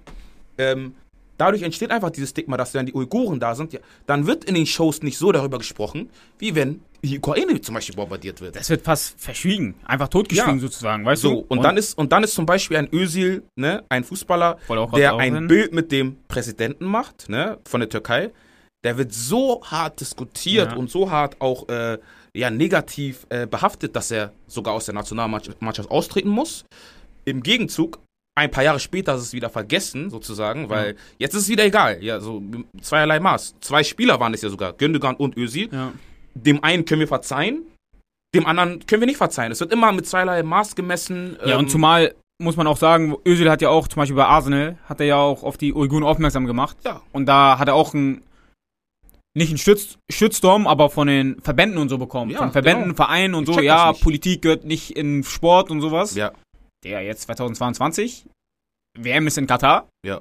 Ähm, dadurch entsteht einfach dieses Stigma, dass dann die Uiguren da sind. Ja, dann wird in den Shows nicht so darüber gesprochen, wie wenn die Ukraine zum Beispiel bombardiert wird. Das wird fast verschwiegen, einfach totgeschwiegen Ja. sozusagen, weißt So, du? und, dann ist, und dann ist zum Beispiel ein Özil, ne, ein Fußballer, der ein hin. Bild mit dem Präsidenten macht, ne, von der Türkei, der wird so hart diskutiert Ja. und so hart auch äh, ja, negativ äh, behaftet, dass er sogar aus der Nationalmannschaft austreten muss. Im Gegenzug, ein paar Jahre später ist es wieder vergessen, sozusagen, weil jetzt ist es wieder egal. Ja, so zweierlei Maß. Zwei Spieler waren es ja sogar, Gündogan und Özil. ja. Dem einen können wir verzeihen, dem anderen können wir nicht verzeihen. Es wird immer mit zweierlei Maß gemessen. ja, ähm, und zumal muss man auch sagen, Özil hat ja auch zum Beispiel bei Arsenal, hat er ja auch auf die Uiguren aufmerksam gemacht. Ja. Und da hat er auch einen, nicht einen Schütz, Shitstorm, aber von den Verbänden und so bekommen. Ja, von Verbänden, genau. Vereinen und Ich so, ja. Politik gehört nicht in Sport und sowas. Ja, Der jetzt 2022, WM ist in Katar. ja.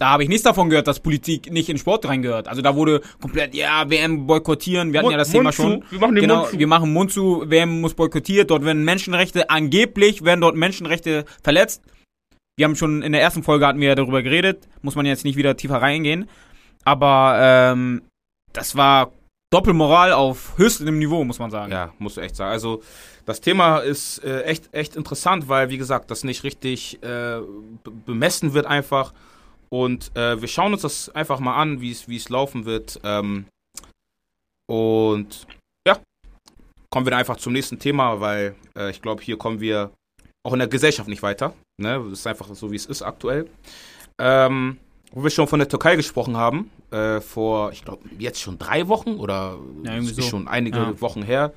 Da habe ich nichts davon gehört, dass Politik nicht in Sport reingehört. Also da wurde komplett, ja, WM boykottieren. Wir hatten ja das Thema schon. Wir machen den Genau, Mund zu. wir machen Mund zu, WM muss boykottiert, dort werden Menschenrechte, angeblich werden dort Menschenrechte verletzt. Wir haben schon in der ersten Folge hatten wir ja darüber geredet, muss man jetzt nicht wieder tiefer reingehen. Aber ähm, das war Doppelmoral auf höchstem Niveau, muss man sagen. Ja, musst du echt sagen. Also das Thema ist äh, echt, echt interessant, weil, wie gesagt, das nicht richtig äh, be- bemessen wird einfach. Und äh, wir schauen uns das einfach mal an, wie es laufen wird. Ähm, und ja, kommen wir dann einfach zum nächsten Thema, weil äh, ich glaube, hier kommen wir auch in der Gesellschaft nicht weiter. Ne? Das ist einfach so, wie es ist aktuell. Ähm, wo wir schon von der Türkei gesprochen haben, äh, vor, ich glaube, jetzt schon drei Wochen oder Ja, so. schon einige Ja. Wochen her,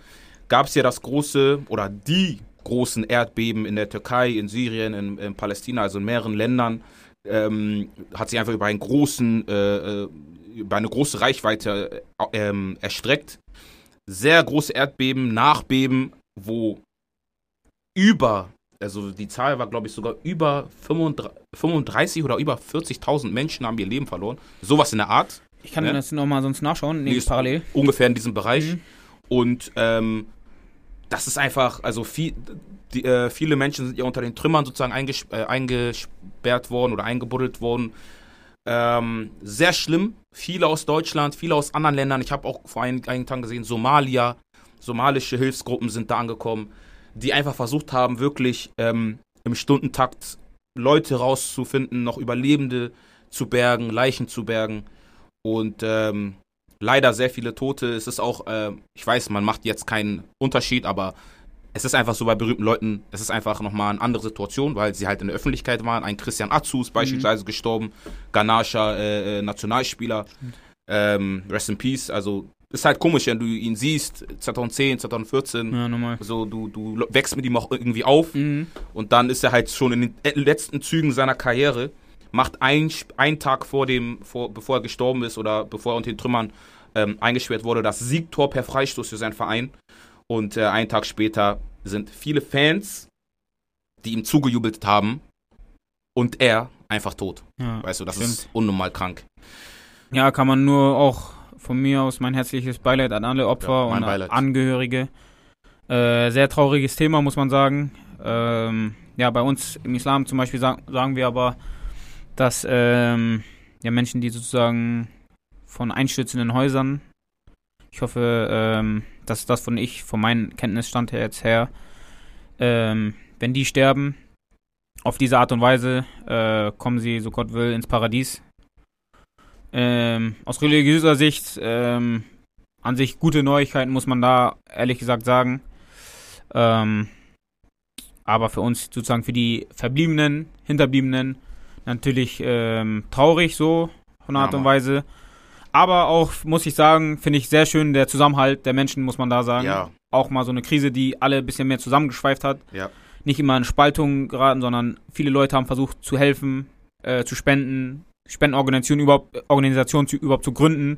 gab es ja das große oder die großen Erdbeben in der Türkei, in Syrien, in, in Palästina, also in mehreren Ländern. Ähm, hat sich einfach über einen großen, äh, äh, über eine große Reichweite äh, erstreckt. Sehr große Erdbeben, Nachbeben, wo über, also die Zahl war, glaube ich, sogar über 35, 35 oder über 40.000 Menschen haben ihr Leben verloren. Sowas in der Art, Ich kann Ja. das nochmal sonst nachschauen, nee, parallel. ungefähr in diesem Bereich. Mhm. Und ähm, das ist einfach, also viel, die, äh, viele Menschen sind ja unter den Trümmern sozusagen einges äh, eingesperrt worden oder eingebuddelt worden. Ähm, sehr schlimm. Viele aus Deutschland, viele aus anderen Ländern. Ich habe auch vor ein- einigen Tagen gesehen, Somalia, somalische Hilfsgruppen sind da angekommen, die einfach versucht haben, wirklich ähm, im Stundentakt Leute rauszufinden, noch Überlebende zu bergen, Leichen zu bergen. Und ähm, leider sehr viele Tote. Es ist auch, äh, ich weiß, man macht jetzt keinen Unterschied, aber es ist einfach so bei berühmten Leuten, es ist einfach nochmal eine andere Situation, weil sie halt in der Öffentlichkeit waren. Ein Christian Atsu ist beispielsweise gestorben, Ganascha, äh, äh, Nationalspieler, ähm, Rest in Peace. Also ist halt komisch, wenn du ihn siehst, 2010, 2014. Ja, nochmal. So, du, du wächst mit ihm auch irgendwie auf Mhm. und dann ist er halt schon in den äh, letzten Zügen seiner Karriere, macht ein, einen Tag vor dem, vor, bevor er gestorben ist oder bevor er unter den Trümmern ähm, eingesperrt wurde, das Siegtor per Freistoß für seinen Verein. Und äh, einen Tag später sind viele Fans, die ihm zugejubelt haben und er einfach tot. Ja. Weißt du, das stimmt. ist unnormal krank. Ja, kann man nur auch von mir aus mein herzliches Beileid an alle Opfer Ja, und Beileid. Angehörige. Äh, sehr trauriges Thema, muss man sagen. Ähm, ja, bei uns im Islam zum Beispiel sagen, sagen wir aber, dass ähm, ja, Menschen, die sozusagen von einstürzenden Häusern, ich hoffe, ähm, dass das von ich, von meinem Kenntnisstand her jetzt her, ähm, wenn die sterben, auf diese Art und Weise äh, kommen sie, so Gott will, ins Paradies. Ähm, aus religiöser Sicht ähm, an sich gute Neuigkeiten, muss man da ehrlich gesagt sagen. Ähm, aber für uns sozusagen für die Verbliebenen, Hinterbliebenen natürlich ähm, traurig so von der Ja, Art und. Weise. Aber auch, muss ich sagen, finde ich sehr schön der Zusammenhalt der Menschen, muss man da sagen. Ja, Auch mal so eine Krise, die alle ein bisschen mehr zusammengeschweift hat. ja. Nicht immer in Spaltungen geraten, sondern viele Leute haben versucht zu helfen, äh, zu spenden, Spendenorganisationen überhaupt, Organisationen zu, überhaupt zu gründen.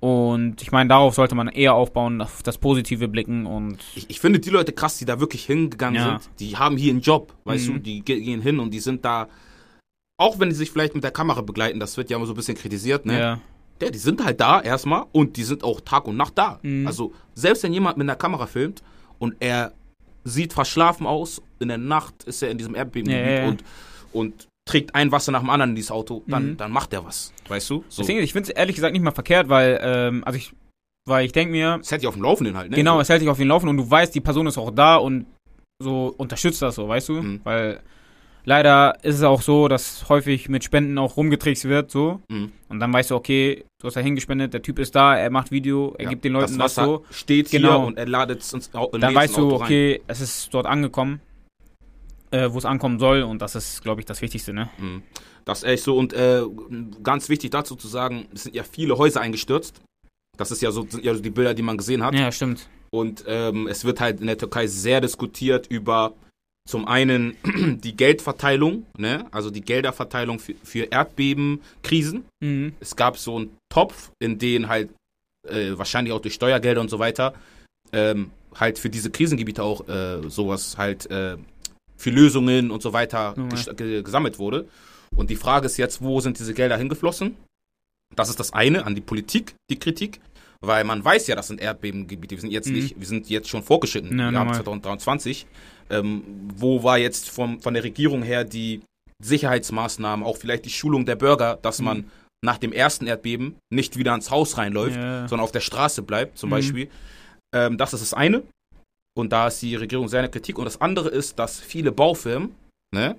Und ich meine, darauf sollte man eher aufbauen, auf das Positive blicken und Ich, ich finde die Leute krass, die da wirklich hingegangen Ja. sind. Die haben hier einen Job, weißt Mhm. du, die ge- gehen hin und die sind da, auch wenn sie sich vielleicht mit der Kamera begleiten, das wird ja immer so ein bisschen kritisiert, ne? ja, Ja, die sind halt da erstmal und die sind auch Tag und Nacht da. Mhm. Also selbst wenn jemand mit einer Kamera filmt und er sieht verschlafen aus, in der Nacht ist er in diesem Erdbebengebiet Ja, und, und trägt ein Wasser nach dem anderen in dieses Auto, dann, Mhm. dann macht er was. Weißt du? So. Deswegen, ich finde es ehrlich gesagt nicht mal verkehrt, weil, ähm, also ich, weil ich denke mir, Das hätte ich auf dem Laufenden halt, ne? genau, es hält dich auf den Laufen und du weißt, die Person ist auch da und so unterstützt das so, weißt du? Mhm. Weil leider ist es auch so, dass häufig mit Spenden auch rumgetrickst wird, so. Mhm. Und dann weißt du, okay, du hast da hingespendet, der Typ ist da, er macht Video, er Ja, gibt den Leuten das das, so. steht Genau. hier und er ladet es ins Au- Dann weißt Auto du, rein. okay, es ist dort angekommen, äh, wo es ankommen soll und das ist, glaube ich, das Wichtigste, ne? Mhm. Das ist echt so. Und äh, ganz wichtig dazu zu sagen, es sind ja viele Häuser eingestürzt. Das ist ja so, sind ja so die Bilder, die man gesehen hat. Ja, stimmt. Und ähm, es wird halt in der Türkei sehr diskutiert über zum einen die Geldverteilung, ne? also die Gelderverteilung für, für Erdbebenkrisen. Mhm. Es gab so einen Topf, in den halt äh, wahrscheinlich auch durch Steuergelder und so weiter ähm, halt für diese Krisengebiete auch äh, sowas halt äh, für Lösungen und so weiter ge gesammelt wurde. Und die Frage ist jetzt, wo sind diese Gelder hingeflossen? Das ist das eine an die Politik, die Kritik, weil man weiß ja, das sind Erdbebengebiete. Wir sind jetzt Mhm. nicht, wir sind jetzt schon vorgeschritten. Ja, wir haben normal. 2023. Ähm, wo war jetzt vom, von der Regierung her die Sicherheitsmaßnahmen, auch vielleicht die Schulung der Bürger, dass Mhm. man nach dem ersten Erdbeben nicht wieder ans Haus reinläuft, Ja. sondern auf der Straße bleibt, zum Mhm. Beispiel. Ähm, das ist das eine. Und da ist die Regierung sehr in der Kritik. Und das andere ist, dass viele Baufirmen ne,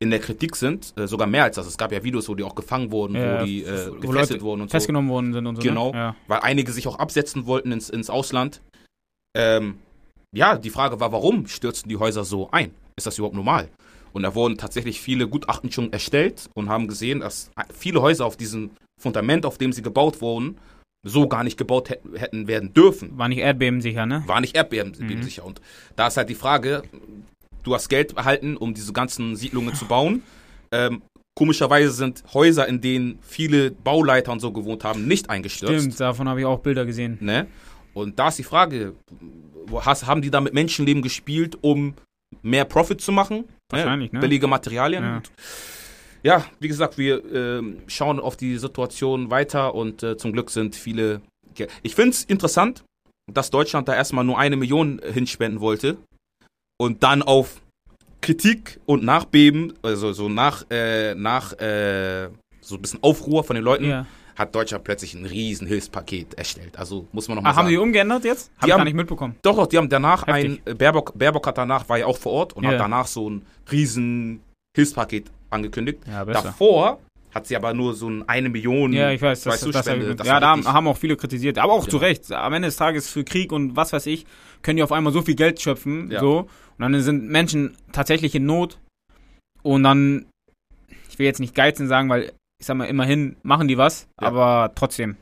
in der Kritik sind, äh, sogar mehr als das. Es gab ja Videos, wo die auch gefangen wurden, Ja, wo die äh, wo gefesselt wurden und so. Festgenommen worden sind und so. Genau. Ne? Ja. Weil einige sich auch absetzen wollten ins, ins Ausland. Ähm, ja, die Frage war, warum stürzten die Häuser so ein? Ist das überhaupt normal? Und da wurden tatsächlich viele Gutachten schon erstellt und haben gesehen, dass viele Häuser auf diesem Fundament, auf dem sie gebaut wurden, so gar nicht gebaut hätten, werden dürfen. War nicht erdbebensicher, ne? War nicht erdbebensicher. Und da ist halt die Frage, du hast Geld erhalten, um diese ganzen Siedlungen zu bauen. Ähm, komischerweise sind Häuser, in denen viele Bauleiter und so gewohnt haben, nicht eingestürzt. Stimmt, davon habe ich auch Bilder gesehen. Ne? Und da ist die Frage, hast, haben die da mit Menschenleben gespielt, um mehr Profit zu machen? Wahrscheinlich, ne? Billige Materialien. Ja. Und ja, wie gesagt, wir ähm, schauen auf die Situation weiter und äh, zum Glück sind viele. Ge ich finde es interessant, dass Deutschland da erstmal nur eine Million äh, hinspenden wollte und dann auf Kritik und Nachbeben, also so nach, äh, nach äh, so ein bisschen Aufruhr von den Leuten, Ja. Hat Deutschland plötzlich ein riesen Hilfspaket erstellt. Also muss man noch mal Ah, haben sagen. die umgeändert jetzt? Hab Die ich haben- gar nicht mitbekommen. Doch, doch, die haben danach Heftig. ein, äh, Baerbock, Baerbock hat danach, war ja auch vor Ort und Ja. hat danach so ein riesen Hilfspaket angekündigt. Ja. Davor hat sie aber nur so ein eine Million. Ja, ich weiß, das, weißt du, das, Spende, das ja, da richtig- haben auch viele kritisiert, aber auch zu Genau. Recht. Am Ende des Tages für Krieg und was weiß ich, können die auf einmal so viel Geld schöpfen, Ja. so, und dann sind Menschen tatsächlich in Not und dann, ich will jetzt nicht geizen sagen, weil ich sag mal, immerhin machen die was, Ja. aber trotzdem.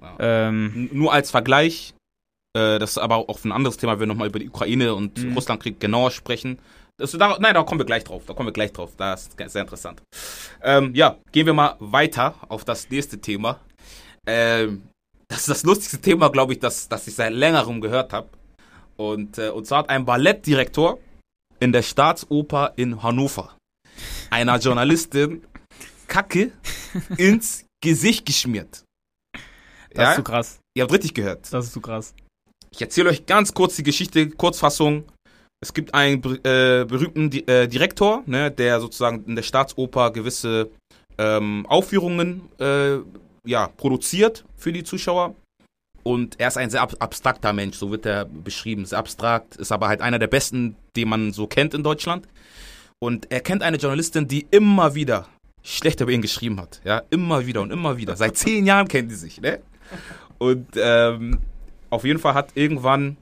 Ja. Ähm, Nur als Vergleich, äh, das ist aber auch ein anderes Thema, wenn wir nochmal über die Ukraine und Mhm. Russlandkrieg genauer sprechen. Das, da, nein, da kommen wir gleich drauf. Da kommen wir gleich drauf. Das ist sehr interessant. Ähm, ja, gehen wir mal weiter auf das nächste Thema. Ähm, das ist das lustigste Thema, glaube ich, das, das ich seit längerem gehört habe. Und, äh, und zwar hat ein Ballettdirektor in der Staatsoper in Hannover einer Journalistin Kacke ins Gesicht geschmiert. das ist zu krass. Ihr habt richtig gehört. Das ist zu krass. Ich erzähle euch ganz kurz die Geschichte, Kurzfassung. Es gibt einen äh, berühmten Di äh, Direktor, ne, der sozusagen in der Staatsoper gewisse ähm, Aufführungen äh, ja, produziert für die Zuschauer. Und er ist ein sehr ab abstrakter Mensch, so wird er beschrieben. Sehr abstrakt, ist aber halt einer der besten, den man so kennt in Deutschland. Und er kennt eine Journalistin, die immer wieder schlecht über ihn geschrieben hat. Ja, immer wieder und immer wieder. Seit zehn Jahren kennen die sich, ne? Und ähm, auf jeden Fall hat irgendwann,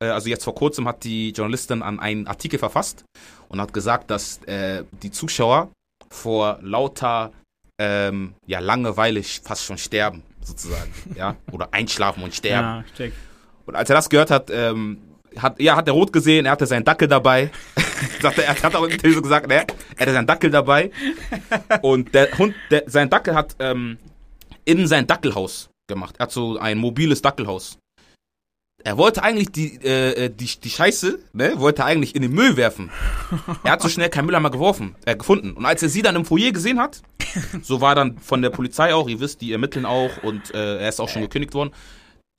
äh, also jetzt vor kurzem, hat die Journalistin an einen Artikel verfasst und hat gesagt, dass äh, die Zuschauer vor lauter ähm, ja, Langeweile fast schon sterben, sozusagen. ja, oder einschlafen und sterben. Ja, check. Und als er das gehört hat, ähm, hat, ja, hat er rot gesehen, er hatte seinen Dackel dabei. Sagte, er hat auch im Interview so gesagt, ne? er hatte seinen Dackel dabei. Und der Hund, der, sein Dackel hat ähm, in sein Dackelhaus gemacht. Er hat so ein mobiles Dackelhaus. Er wollte eigentlich die, äh, die, die Scheiße, ne, wollte eigentlich in den Müll werfen. Er hat so schnell keinen Müll einmal geworfen, äh, gefunden. Und als er sie dann im Foyer gesehen hat, so war dann von der Polizei auch, ihr wisst, die ermitteln auch und äh, er ist auch schon gekündigt worden.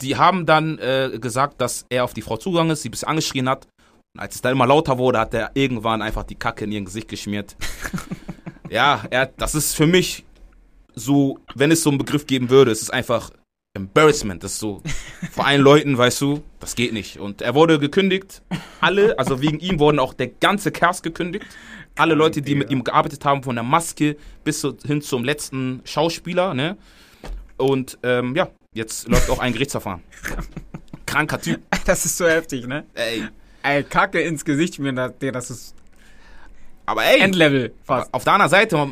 Die haben dann äh, gesagt, dass er auf die Frau zugegangen ist, sie ein bisschen angeschrien hat. Und als es dann immer lauter wurde, hat er irgendwann einfach die Kacke in ihr Gesicht geschmiert. Ja, er, das ist für mich so, wenn es so einen Begriff geben würde, es ist einfach Embarrassment. Das ist so, vor allen Leuten, weißt du, das geht nicht. Und er wurde gekündigt. Alle, also wegen ihm wurden auch der ganze Cast gekündigt. Alle Leute, die mit ihm gearbeitet haben, von der Maske bis hin zum letzten Schauspieler, ne? Und ähm, ja, jetzt läuft auch ein Gerichtsverfahren. Kranker Typ. Das ist so heftig, ne? Ey. Ey, Kacke ins Gesicht mir, das, das ist Aber ey, Endlevel fast. auf der anderen Seite,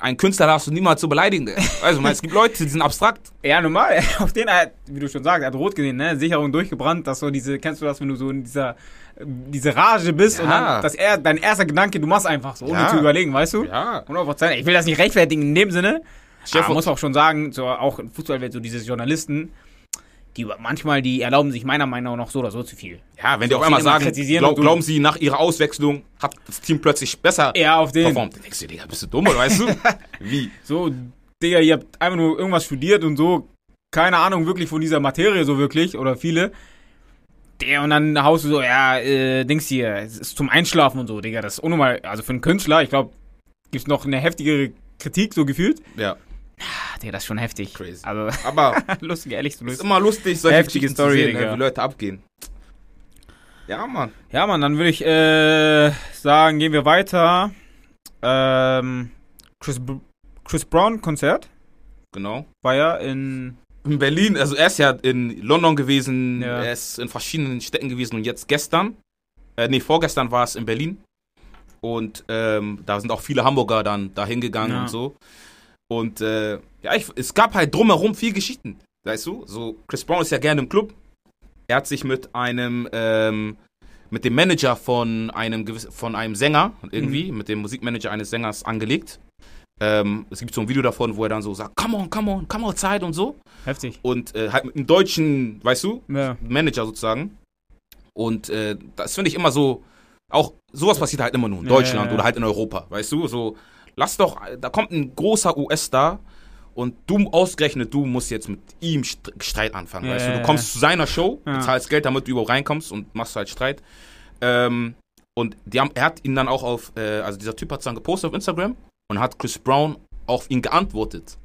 einen Künstler darfst du niemals so beleidigen. Also, es gibt Leute, die sind abstrakt. Ja, normal. Auf den, wie du schon sagst, er hat rot gesehen, ne? Sicherung durchgebrannt, dass so diese, kennst du das, wenn du so in dieser, diese Rage bist und Ja. dann, dass er, dein erster Gedanke, du machst einfach so, ohne Ja. zu überlegen, weißt du? Ja. 100%. Ich will das nicht rechtfertigen in dem Sinne. Chef- Aber muss auch schon sagen, so auch in Fußballwelt, so diese Journalisten, die manchmal, die erlauben sich meiner Meinung nach so oder so zu viel. Ja, wenn die So, auf einmal viele mal sagen, glaub, glauben sie, nach ihrer Auswechslung hat das Team plötzlich besser Ja, auf den. performt. Dann denkst du, Digga, bist du dumm, oder weißt du? Wie? So, Digga, ihr habt einfach nur irgendwas studiert und so, keine Ahnung wirklich von dieser Materie so wirklich, oder viele. Der, und dann haust du so, ja, äh, Dings hier, es ist zum Einschlafen und so, Digga, das ist unnormal, also für einen Künstler, ich glaube, gibt's noch eine heftigere Kritik, so gefühlt. Ja, Ah, Digga, das ist schon heftig. Crazy. Also, aber lustig, ehrlich, es ist immer lustig, solche Heftige Story, zu sehen, Digga. ne, wie Leute abgehen. Ja, Mann. Ja, Mann, dann würde ich, äh, sagen, gehen wir weiter. Ähm, Chris, Chris Brown Konzert Genau. war ja in, In Berlin, also er ist ja in London gewesen, Ja. er ist in verschiedenen Städten gewesen und jetzt gestern, äh, nee, vorgestern war es in Berlin. Und ähm, da sind auch viele Hamburger dann da hingegangen Ja. und so. Und äh, ja, ich, es gab halt drumherum viel Geschichten, weißt du? So, Chris Brown ist ja gerne im Club. Er hat sich mit einem, ähm, mit dem Manager von einem, von einem Sänger irgendwie, mit dem Musikmanager eines Sängers angelegt. Ähm, es gibt so ein Video davon, wo er dann so sagt, come on, come on, come outside und so heftig. und äh, halt mit einem deutschen, weißt du, Ja. Manager sozusagen. Und äh, das finde ich immer so, auch sowas passiert halt immer nur in Deutschland ja, ja. oder halt in Europa, weißt du, so, lass doch, da kommt ein großer US-Star und du ausgerechnet, du musst jetzt mit ihm St- Streit anfangen, Ja, weißt du, du kommst zu seiner Show, Ja. bezahlst Geld, damit du überhaupt reinkommst und machst halt Streit. Ähm, und die haben, er hat ihn dann auch auf, äh, also dieser Typ hat es dann gepostet auf Instagram und hat Chris Brown auf ihn geantwortet.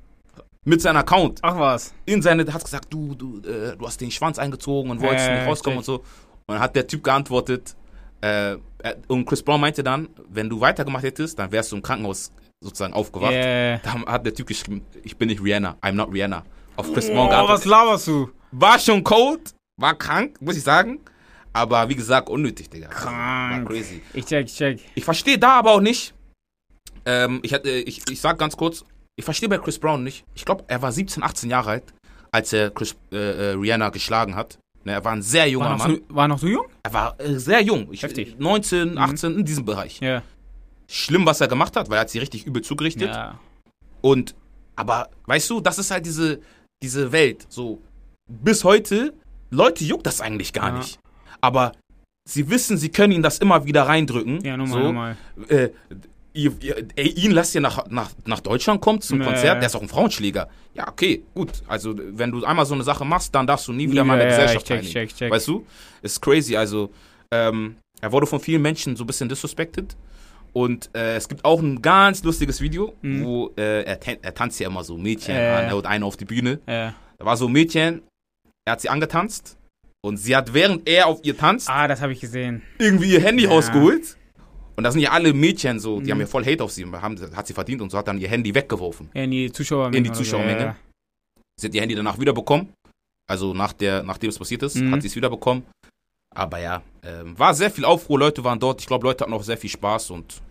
Mit seinem Account Ach was. in seine, hat gesagt, du, du, äh, du hast den Schwanz eingezogen und wolltest Ja, nicht rauskommen check. und so. Und dann hat der Typ geantwortet, äh, er- und Chris Brown meinte dann, wenn du weitergemacht hättest, dann wärst du im Krankenhaus sozusagen aufgewacht. Yeah. Da hat der Typ geschrieben, ich bin nicht Rihanna, I'm not Rihanna. Auf Chris Brown Oh, was geantwortet. laberst du? War schon cold, war krank, muss ich sagen. Aber wie gesagt, unnötig, Digga. Krank. War crazy. Ich check, ich check. Ich verstehe da aber auch nicht. Ähm, ich, hatte, ich, ich sag ganz kurz, ich verstehe bei Chris Brown nicht. Ich glaube, er war 17, 18 Jahre alt, als er Chris, äh, äh, Rihanna geschlagen hat. Ne, er war ein sehr junger War Mann. so, war noch so jung? Er war äh, sehr jung. Ich, Heftig. Mhm. 19, 18, in diesem Bereich. Ja. Schlimm, was er gemacht hat, weil er hat sie richtig übel zugerichtet. Ja. Und, aber, weißt du, das ist halt diese, diese Welt. So, bis heute, Leute juckt das eigentlich gar Ja. nicht. Aber sie wissen, sie können ihn das immer wieder reindrücken. Ja, nochmal, so, nochmal. äh, ihr, ihr, ey, ihn lasst ihr nach, nach, nach Deutschland kommen zum Nee. Konzert, der ist auch ein Frauenschläger. Ja, okay, gut. Also, wenn du einmal so eine Sache machst, dann darfst du nie wieder Nie mal in der ja, Gesellschaft ich check, check, check. Weißt du? Ist crazy. Also, ähm, er wurde von vielen Menschen so ein bisschen disrespected. Und äh, es gibt auch ein ganz lustiges Video, Mhm. wo äh, er, er tanzt ja immer so Mädchen Äh. an, er haut eine auf die Bühne. Ja. Da war so ein Mädchen, er hat sie angetanzt und sie hat, während er auf ihr tanzt, Ah, das habe ich gesehen. irgendwie ihr Handy Ja. rausgeholt. Und da sind ja alle Mädchen so, die Mhm. haben ja voll Hate auf sie, haben, hat sie verdient und so hat dann ihr Handy weggeworfen. Ja, in die Zuschauermenge. In die Zuschauermenge. Ja, Sie hat ihr Handy danach wiederbekommen. Also nach der, nachdem es passiert ist, Mhm. hat sie es wiederbekommen. Aber ja, ähm, war sehr viel Aufruhr, Leute waren dort. Ich glaube, Leute hatten auch sehr viel Spaß und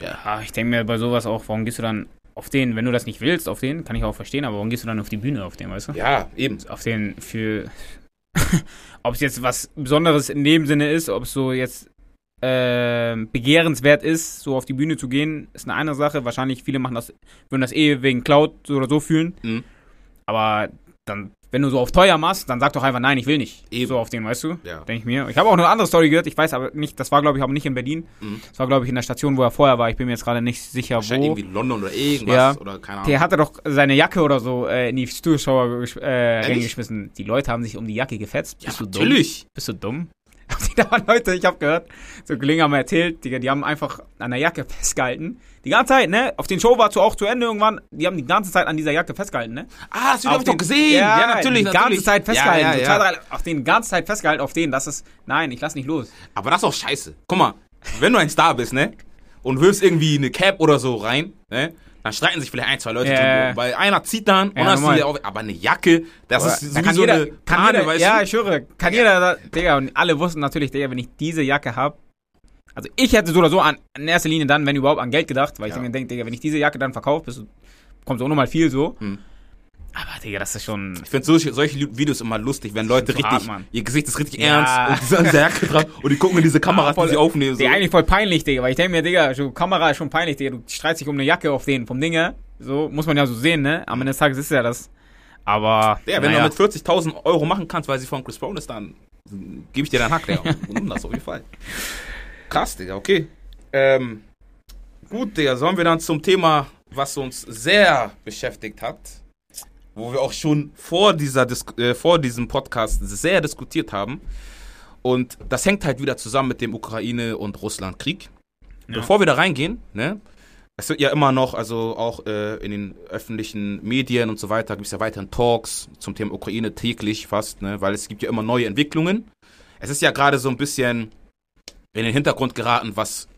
ja. Ah, ich denke mir bei sowas auch, warum gehst du dann auf den, wenn du das nicht willst, auf den, kann ich auch verstehen, aber warum gehst du dann auf die Bühne auf den, weißt du? ja, eben. Auf den für. ob es jetzt was Besonderes in dem Sinne ist, ob es so jetzt ähm, begehrenswert ist, so auf die Bühne zu gehen, ist eine andere Sache. Wahrscheinlich viele machen das, würden das eh wegen Cloud so oder so fühlen. Mhm. Aber dann, wenn du so auf teuer machst, dann sag doch einfach nein, ich will nicht. Eben. So auf den, weißt du? Ja. Denke ich mir. Ich habe auch eine andere Story gehört, ich weiß aber nicht, das war glaube ich aber nicht in Berlin. Mhm. Das war glaube ich in der Station, wo er vorher war. Ich bin mir jetzt gerade nicht sicher, wo. irgendwie London oder irgendwas Ja. oder keine Ahnung. Der hatte doch seine Jacke oder so äh, in die Zuschauer äh, Ehrlich? reingeschmissen. Die Leute haben sich um die Jacke gefetzt. ja, Bist du dumm? natürlich. Bist du dumm? da waren Leute, ich habe gehört, so Kollegen haben erzählt, Digga, die haben einfach an der Jacke festgehalten. Die ganze Zeit, ne? Auf den Show war zu auch zu Ende irgendwann. Die haben die ganze Zeit an dieser Jacke festgehalten, ne? Ah, das hab ich doch gesehen. Ja, natürlich, Die natürlich. ganze Zeit festgehalten. Ja, so ja, zwei, ja. drei, auf den ganze Zeit festgehalten, auf den. Das ist, nein, ich lass nicht los. Aber das ist auch scheiße. Guck mal, wenn du ein Star bist, ne? Und wirfst irgendwie eine Cap oder so rein, ne? Dann streiten sich vielleicht ein, zwei Leute Ja. drüber, weil einer zieht dann und Ja, dann ist die auf, aber eine Jacke, das Aber ist da sowieso eine kann jeder, weißt ja, du? ich höre, kann jeder, da- Digga, und alle wussten natürlich, Digga, wenn ich diese Jacke hab, also ich hätte so oder so an, in erster Linie dann, wenn überhaupt, an Geld gedacht, weil ich Ja. mir denke, Digga, wenn ich diese Jacke dann verkaufe, bist du- kommt so nochmal viel so. Hm. Aber, Digga, das ist schon, Ich finde solche, solche Videos immer lustig, wenn Leute richtig, hart, Mann. ihr Gesicht ist richtig Ja. ernst und die sind an der Jacke dran und die gucken in diese Kameras, voll- die sie aufnehmen. So. Digga, eigentlich voll peinlich, Digga, weil ich denke mir, Digga, so Kamera ist schon peinlich, Digga, du streitst dich um eine Jacke auf den, vom Dinge, so, muss man ja so sehen, ne, am Ende des Tages ist ja das, aber, Ja, wenn naja. du mit 40.000 Euro machen kannst, weil sie von Chris Brown ist, dann gebe ich dir deinen Hack, Digga. Und nimm das auf jeden Fall. Krass, Digga, okay. Ähm, gut, Digga, sollen wir dann zum Thema, was uns sehr beschäftigt hat, wo wir auch schon vor, dieser Dis äh, vor diesem Podcast sehr diskutiert haben. Und das hängt halt wieder zusammen mit dem Ukraine- und Russland-Krieg. Ja. Bevor wir da reingehen, ne, es wird ja immer noch, also auch äh, in den öffentlichen Medien und so weiter, gibt es ja weiterhin Talks zum Thema Ukraine täglich fast, ne, weil es gibt ja immer neue Entwicklungen. Es ist ja gerade so ein bisschen in den Hintergrund geraten, was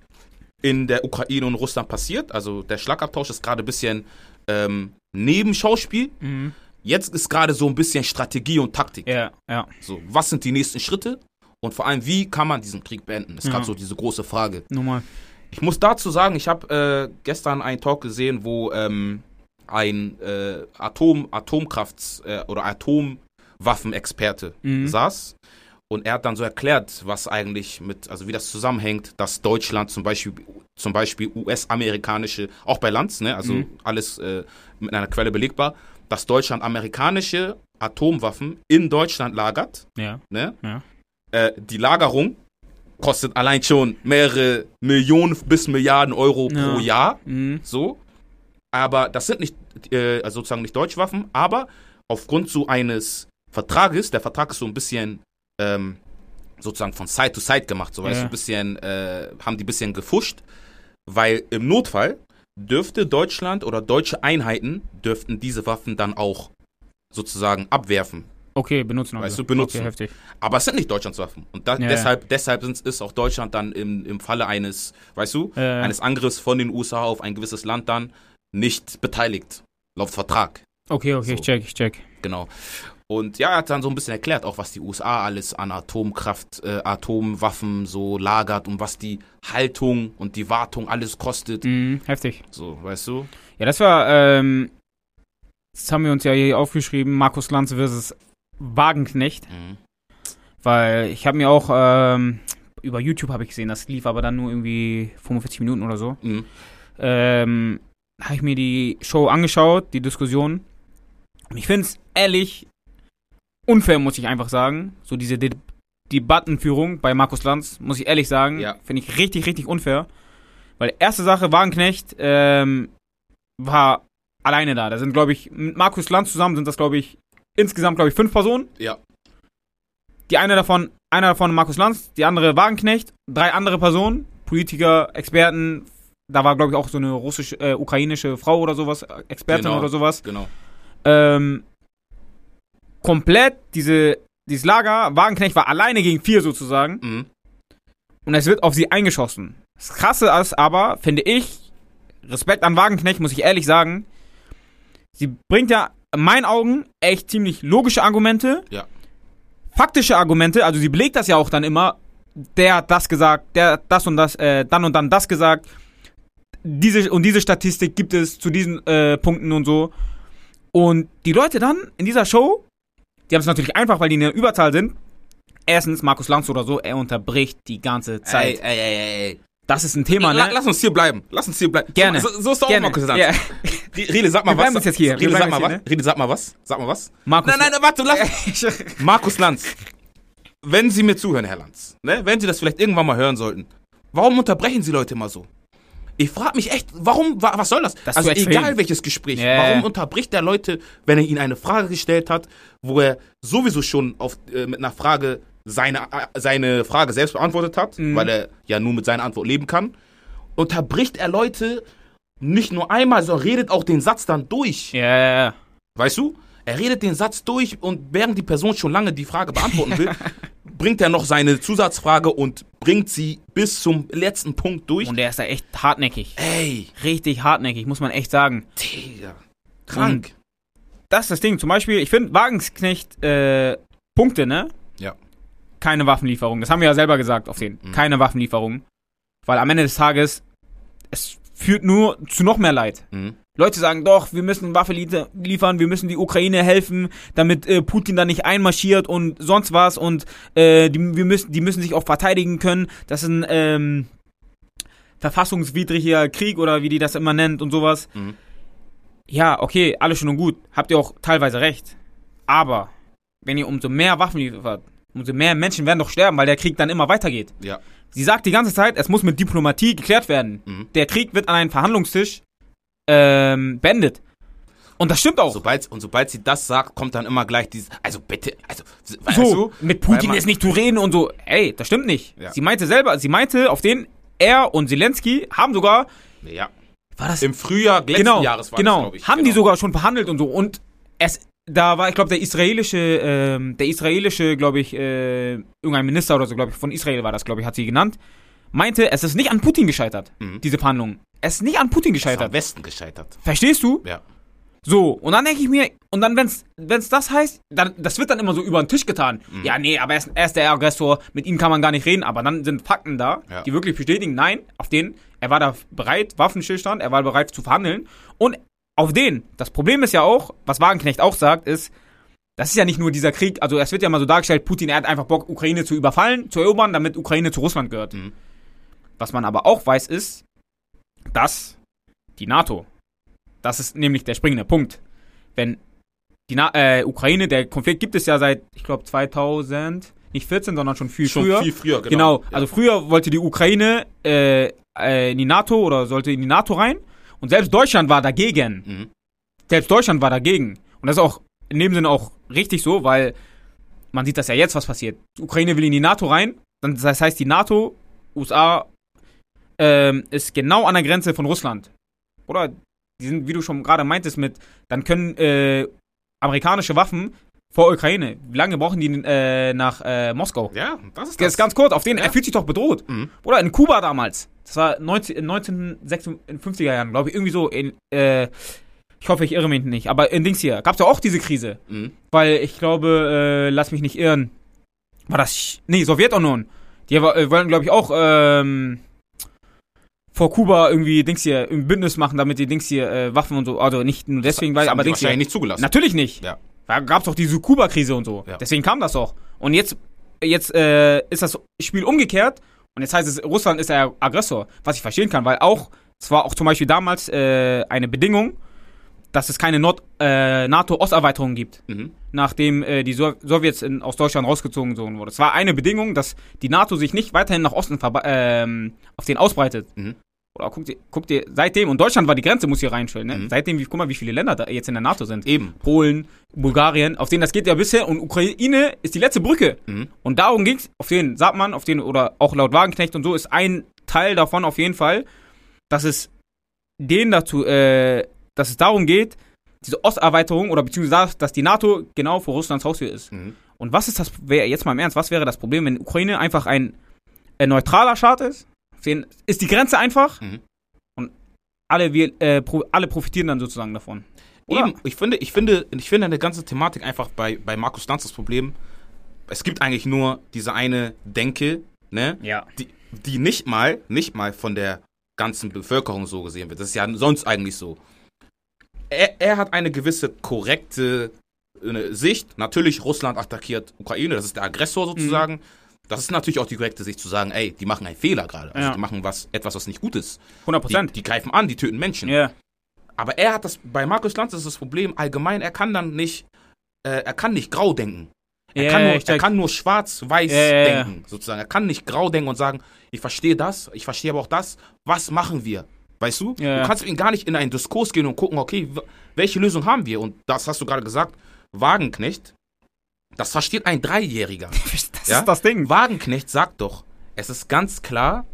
in der Ukraine und Russland passiert. Also der Schlagabtausch ist gerade ein bisschen ähm, Nebenschauspiel. Mhm. Jetzt ist gerade so ein bisschen Strategie und Taktik. ja, ja, So, was sind die nächsten Schritte? Und vor allem, wie kann man diesen Krieg beenden? Das ist Ja. gerade so diese große Frage. normal, Ich muss dazu sagen, ich habe äh, gestern einen Talk gesehen, wo ähm, ein äh, Atom, Atomkraft äh, oder Atomwaffenexperte Mhm. saß und er hat dann so erklärt, was eigentlich mit, also wie das zusammenhängt, dass Deutschland zum Beispiel, zum Beispiel US-amerikanische, auch bei Lanz, ne, also Mhm. alles äh, mit einer Quelle belegbar, dass Deutschland amerikanische Atomwaffen in Deutschland lagert, ja, ne? Ja. Äh, die Lagerung kostet allein schon mehrere Millionen bis Milliarden Euro Ja. pro Jahr. mhm. So. Aber das sind nicht, äh, also sozusagen nicht Deutschwaffen, aber aufgrund so eines Vertrages, der Vertrag ist so ein bisschen ähm, sozusagen von Side to Side gemacht, so weißt Ja. du, ein bisschen, äh, haben die ein bisschen gefuscht, weil im Notfall dürfte Deutschland oder deutsche Einheiten dürften diese Waffen dann auch sozusagen abwerfen. Okay, benutzen Weißt also. du, benutzen. Okay, heftig. Aber es sind nicht Deutschlands Waffen. Und da, Ja, deshalb, deshalb sind, ist auch Deutschland dann im, im Falle eines, weißt du, Ja, ja. eines Angriffs von den USA auf ein gewisses Land dann nicht beteiligt. Laut Vertrag. Okay, okay, So. ich check, ich check. Genau. Und ja, er hat dann so ein bisschen erklärt, auch was die USA alles an Atomkraft, äh, Atomwaffen so lagert und was die Haltung und die Wartung alles kostet. Mhm, heftig. So, weißt du? Ja, das war, ähm, das haben wir uns ja hier aufgeschrieben, Markus Lanz versus Wagenknecht, Mhm. weil ich habe mir auch, ähm, über YouTube habe ich gesehen, das lief aber dann nur irgendwie 45 Minuten oder so. Mhm. ähm, habe ich mir die Show angeschaut, die Diskussion. Und ich finde es ehrlich unfair, muss ich einfach sagen. So diese De Debattenführung bei Markus Lanz, muss ich ehrlich sagen, Ja. finde ich richtig, richtig unfair. Weil erste Sache, Wagenknecht ähm, war alleine da. Da sind, glaube ich, mit Markus Lanz zusammen sind das, glaube ich, insgesamt, glaube ich, fünf Personen. Ja. Die eine davon, einer davon Markus Lanz, die andere Wagenknecht, drei andere Personen, Politiker, Experten. Da war, glaube ich, auch so eine russische, äh, ukrainische Frau oder sowas, Expertin Genau. oder sowas. Genau. Ähm, komplett diese, dieses Lager, Wagenknecht war alleine gegen vier sozusagen. Mhm. Und es wird auf sie eingeschossen. Das Krasse ist aber, finde ich, Respekt an Wagenknecht, muss ich ehrlich sagen, sie bringt ja in meinen Augen echt ziemlich logische Argumente. Ja. Faktische Argumente, also sie belegt das ja auch dann immer. Der hat das gesagt, der hat das und das, äh, dann und dann das gesagt. Diese und diese Statistik gibt es zu diesen äh, Punkten und so. Und die Leute dann in dieser Show, die haben es natürlich einfach, weil die in der Überzahl sind. Erstens, Markus Lanz oder so, er unterbricht die ganze Zeit. Ey, ey, ey, ey. Das ist ein Thema, ne? lass uns hier bleiben. Lass uns hier bleiben. Gerne. So, so ist doch auch. Markus Lanz. Ja. Rede, sag mal Wir was. bleiben jetzt hier. Wir Rede, sag mal was. ne? Rede, sag mal was. Sag mal was. Markus Nein, nein, warte, lass. Markus Lanz. Wenn Sie mir zuhören, Herr Lanz, ne, wenn Sie das vielleicht irgendwann mal hören sollten, warum unterbrechen Sie Leute immer so? Ich frage mich echt, warum, wa, was soll das? Das ist also egal welches Gespräch, Ja. warum unterbricht der Leute, wenn er ihnen eine Frage gestellt hat, wo er sowieso schon auf, äh, mit einer Frage seine, äh, seine Frage selbst beantwortet hat, Mhm. weil er ja nur mit seiner Antwort leben kann, unterbricht er Leute nicht nur einmal, sondern redet auch den Satz dann durch. Ja, ja. Weißt du? Er redet den Satz durch und während die Person schon lange die Frage beantworten will, bringt er noch seine Zusatzfrage und bringt sie bis zum letzten Punkt durch. Und der ist da echt hartnäckig. Ey, Richtig hartnäckig, muss man echt sagen. Digga. Krank. Das ist das Ding. Zum Beispiel, ich finde Wagenknecht äh, Punkte, ne? Ja. Keine Waffenlieferung. Das haben wir ja selber gesagt auf den. Mhm. Keine Waffenlieferung. Weil am Ende des Tages, es führt nur zu noch mehr Leid. Mhm. Leute sagen, doch, wir müssen Waffe liefern, wir müssen die Ukraine helfen, damit äh, Putin da nicht einmarschiert und sonst was und äh, die, wir müssen, die müssen sich auch verteidigen können. Das ist ein ähm, verfassungswidriger Krieg oder wie die das immer nennt und sowas. Mhm. Ja, okay, alles schön und gut. Habt ihr auch teilweise recht. Aber wenn ihr umso mehr Waffen liefert, umso mehr Menschen werden doch sterben, weil der Krieg dann immer weitergeht. Ja. Sie sagt die ganze Zeit, es muss mit Diplomatie geklärt werden. Mhm. Der Krieg wird an einen Verhandlungstisch ähm, beendet. Und das stimmt auch. Sobald, und sobald sie das sagt, kommt dann immer gleich dieses, also bitte, also, weißt du? so, mit Putin ist nicht zu reden und so. Ey, das stimmt nicht. Ja. Sie meinte selber, sie meinte, auf den er und Zelensky haben sogar, Ja. war das Im Frühjahr letzten genau, Jahres war genau, das, glaube ich. haben genau. die sogar schon verhandelt und so. Und es, da war, ich glaube, der israelische, ähm, der israelische, glaube ich, äh, irgendein Minister oder so, glaube ich, von Israel war das, glaube ich, hat sie genannt, meinte, es ist nicht an Putin gescheitert, Mhm. diese Verhandlungen. Es ist nicht an Putin Ist am gescheitert. Westen gescheitert. Verstehst du? Ja. So, und dann denke ich mir, und dann, wenn's, wenn's das heißt, dann, das wird dann immer so über den Tisch getan. Mhm. Ja, nee, aber er ist, er ist der Aggressor, mit ihm kann man gar nicht reden, aber dann sind Fakten da, Ja. die wirklich bestätigen, nein, auf den, er war da bereit, Waffenstillstand, er war bereit zu verhandeln, und auf den, das Problem ist ja auch, was Wagenknecht auch sagt, ist, das ist ja nicht nur dieser Krieg, also es wird ja mal so dargestellt, Putin, er hat einfach Bock, Ukraine zu überfallen, zu erobern, damit Ukraine zu Russland gehört. Mhm. Was man aber auch weiß, ist, dass die NATO, das ist nämlich der springende Punkt, wenn die Na äh, Ukraine, der Konflikt gibt es ja seit, ich glaube, 2000, nicht 14, sondern schon viel Schon früher. viel früher, genau. Genau, Ja. also früher wollte die Ukraine äh, äh, in die NATO oder sollte in die NATO rein und selbst Deutschland war dagegen. Mhm. Selbst Deutschland war dagegen. Und das ist auch in dem Sinne auch richtig so, weil man sieht das ja jetzt, was passiert. Die Ukraine will in die NATO rein, dann, das heißt, die NATO, USA, ähm, ist genau an der Grenze von Russland. Oder? Die sind, wie du schon gerade meintest, mit, dann können äh, amerikanische Waffen vor Ukraine. Wie lange brauchen die äh, nach äh, Moskau? Ja, das ist Das das. ist ganz kurz, auf den, Ja. er fühlt sich doch bedroht. Mhm. Oder in Kuba damals. Das war 19, in 1950er Jahren, glaube ich, irgendwie so. In, äh, ich hoffe, ich irre mich nicht. Aber in Dings hier gab es ja auch diese Krise. Mhm. Weil ich glaube, äh, lass mich nicht irren. War das. Nee, Sowjetunion. Die äh, wollen, glaube ich, auch ähm, vor Kuba irgendwie Dings hier im Bündnis machen, damit die Dings hier äh, Waffen und so. Also nicht nur deswegen, weil, aber Dings hier. nicht zugelassen. Natürlich nicht. Ja. Da gab es doch diese Kuba-Krise und so. Ja. Deswegen kam das doch. Und jetzt, jetzt äh, ist das Spiel umgekehrt. Und jetzt heißt es, Russland ist der Aggressor. Was ich verstehen kann, weil auch, es war auch zum Beispiel damals äh, eine Bedingung, dass es keine Nord äh, NATO-Osterweiterung gibt, Mhm. nachdem äh, die so Sowjets in, aus Deutschland rausgezogen wurden. Es war eine Bedingung, dass die NATO sich nicht weiterhin nach Osten ähm, auf den ausbreitet. Mhm. Oder guckt ihr, guckt ihr, seitdem, und Deutschland war die Grenze, muss hier reinstellen, ne? Mhm. Seitdem, wie, guck mal, wie viele Länder da jetzt in der NATO sind. Eben. Polen, Bulgarien, auf denen das geht ja bisher und Ukraine ist die letzte Brücke. Mhm. Und darum ging's, auf den sagt man, auf den, oder auch laut Wagenknecht und so, ist ein Teil davon auf jeden Fall, dass es denen dazu, äh, dass es darum geht, diese Osterweiterung oder beziehungsweise, dass die NATO genau vor Russlands Haustür ist. Mhm. Und was ist das, wäre jetzt mal im Ernst, was wäre das Problem, wenn Ukraine einfach ein, ein neutraler Staat ist? Den ist die Grenze einfach Mhm. und alle, wir, äh, pro, alle profitieren dann sozusagen davon. Oder? Eben, ich finde, ich finde, ich finde eine ganze Thematik einfach bei, bei Markus Lanz das Problem. Es gibt eigentlich nur diese eine Denke, ne? Ja. Die, die nicht mal, nicht mal von der ganzen Bevölkerung so gesehen wird. Das ist ja sonst eigentlich so. Er, er hat eine gewisse korrekte äh, Sicht. Natürlich, Russland attackiert Ukraine, das ist der Aggressor sozusagen. Das ist natürlich auch die korrekte Sicht zu sagen, ey, die machen einen Fehler gerade. Also Ja. die machen was, etwas, was nicht gut ist. 100 Die, Prozent. die greifen an, die töten Menschen. Ja. Aber er hat das, bei Markus Lanz ist das Problem allgemein, er kann dann nicht, äh, er kann nicht grau denken. Er, Ja, kann, nur, er kann nur schwarz-weiß ja. denken, sozusagen. Er kann nicht grau denken und sagen, ich verstehe das, ich verstehe aber auch das. Was machen wir? Weißt du? Ja. Du kannst ihm gar nicht in einen Diskurs gehen und gucken, okay, welche Lösung haben wir? Und das hast du gerade gesagt, Wagenknecht Das versteht ein Dreijähriger. Das Ja? ist das Ding. Wagenknecht sagt doch, es ist ganz klar,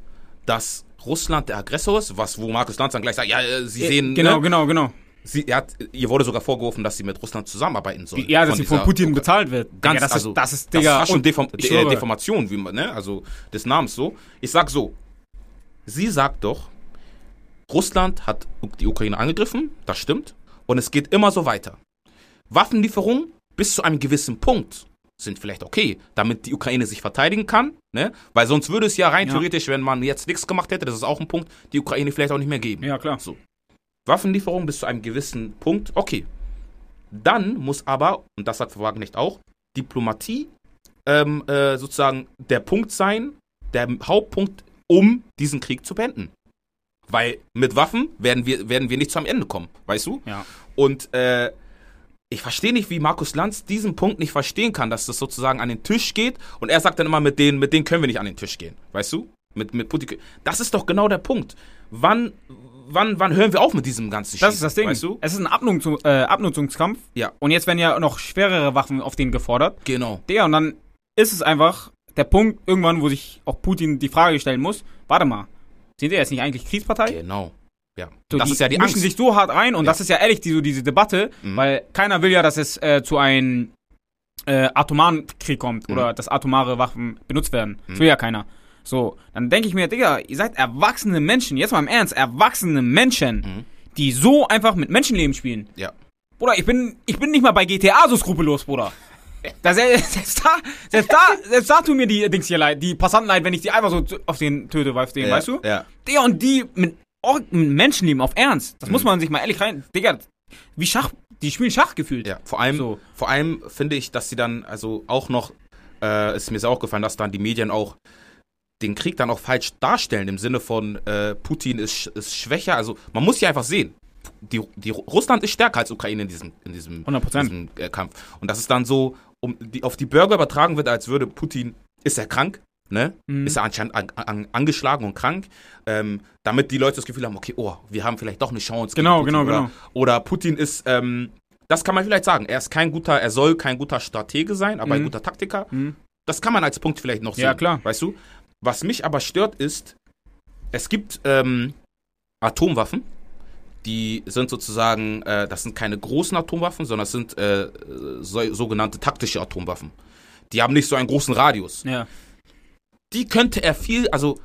dass Russland der Aggressor ist, was wo Markus Lanz dann gleich sagt, ja, äh, sie sehen, genau, ne? genau, genau. sie, er hat, ihr wurde sogar vorgeworfen, dass sie mit Russland zusammenarbeiten sollen. Ja, dass sie von Putin bezahlt wird. Ganz, Digga, das also, ist, das ist, das Digga, ist fast schon Deform De. Deformation, wie man, ne, also des Namens so. Ich sag so, sie sagt doch, Russland hat die Ukraine angegriffen, das stimmt, und es geht immer so weiter. Waffenlieferungen bis zu einem gewissen Punkt sind vielleicht okay, damit die Ukraine sich verteidigen kann, ne? Weil sonst würde es ja rein Ja. theoretisch, wenn man jetzt nichts gemacht hätte, das ist auch ein Punkt, die Ukraine vielleicht auch nicht mehr geben. Ja, klar. So. Waffenlieferung bis zu einem gewissen Punkt, okay. Dann muss aber, und das sagt Wagenknecht auch, Diplomatie ähm, äh, sozusagen der Punkt sein, der Hauptpunkt, um diesen Krieg zu beenden. Weil mit Waffen werden wir, werden wir nicht zu einem Ende kommen, weißt du? Ja. Und äh, ich verstehe nicht, wie Markus Lanz diesen Punkt nicht verstehen kann, dass das sozusagen an den Tisch geht und er sagt dann immer, mit denen, mit denen können wir nicht an den Tisch gehen, weißt du? Mit, mit Putin. Das ist doch genau der Punkt. Wann, wann, wann hören wir auf mit diesem ganzen Das ist das Ding. Weißt du? Es ist ein Abnutzung, äh, Abnutzungskampf. Ja. Und jetzt werden ja noch schwerere Waffen auf den gefordert. Genau. Digga, und dann ist es einfach der Punkt irgendwann, wo sich auch Putin die Frage stellen muss, warte mal, sind die jetzt nicht eigentlich Kriegspartei? Genau. Ja. So, das die ist ja die mischen Angst. sich so hart ein und Ja. das ist ja ehrlich die, so diese Debatte, Mhm. weil keiner will ja, dass es äh, zu einem äh, atomaren Krieg kommt Mhm. oder dass atomare Waffen benutzt werden. Das will ja keiner. So, dann denke ich mir, Digga, ihr seid erwachsene Menschen, jetzt mal im Ernst, erwachsene Menschen, Mhm. die so einfach mit Menschenleben spielen. Ja. Bruder, ich bin, ich bin nicht mal bei GTA so skrupellos, Bruder. Da, selbst, selbst da, selbst da, selbst da tun mir die Dings hier leid, die Passanten leid, wenn ich die einfach so auf den töte, weißt du, ja. weißt du? Ja. Digga, und die mit, Menschenleben auf Ernst. Das Mhm. muss man sich mal ehrlich rein. Digga, wie Schach, die spielen Schach gefühlt. Ja, vor allem, So. vor allem finde ich, dass sie dann, also auch noch, äh, ist mir sehr aufgefallen, dass dann die Medien auch den Krieg dann auch falsch darstellen, im Sinne von äh, Putin ist, ist schwächer. Also man muss ja einfach sehen, die, die, Russland ist stärker als Ukraine in diesem, in diesem, 100%. diesem äh, Kampf. Und dass es dann so um die, auf die Bürger übertragen wird, als würde Putin, ist er krank? Ne? Mhm. Ist er anscheinend an, an, angeschlagen und krank, ähm, damit die Leute das Gefühl haben, okay, oh, wir haben vielleicht doch eine Chance. Genau, genau, oder, genau. Oder Putin ist, ähm, das kann man vielleicht sagen. Er ist kein guter, er soll kein guter Stratege sein, aber ein Mhm. guter Taktiker. Mhm. Das kann man als Punkt vielleicht noch sehen. Ja, klar. Weißt du? Was mich aber stört ist, es gibt ähm, Atomwaffen, die sind sozusagen, äh, das sind keine großen Atomwaffen, sondern das sind äh, so, sogenannte taktische Atomwaffen. Die haben nicht so einen großen Radius. Ja. Die könnte er viel, also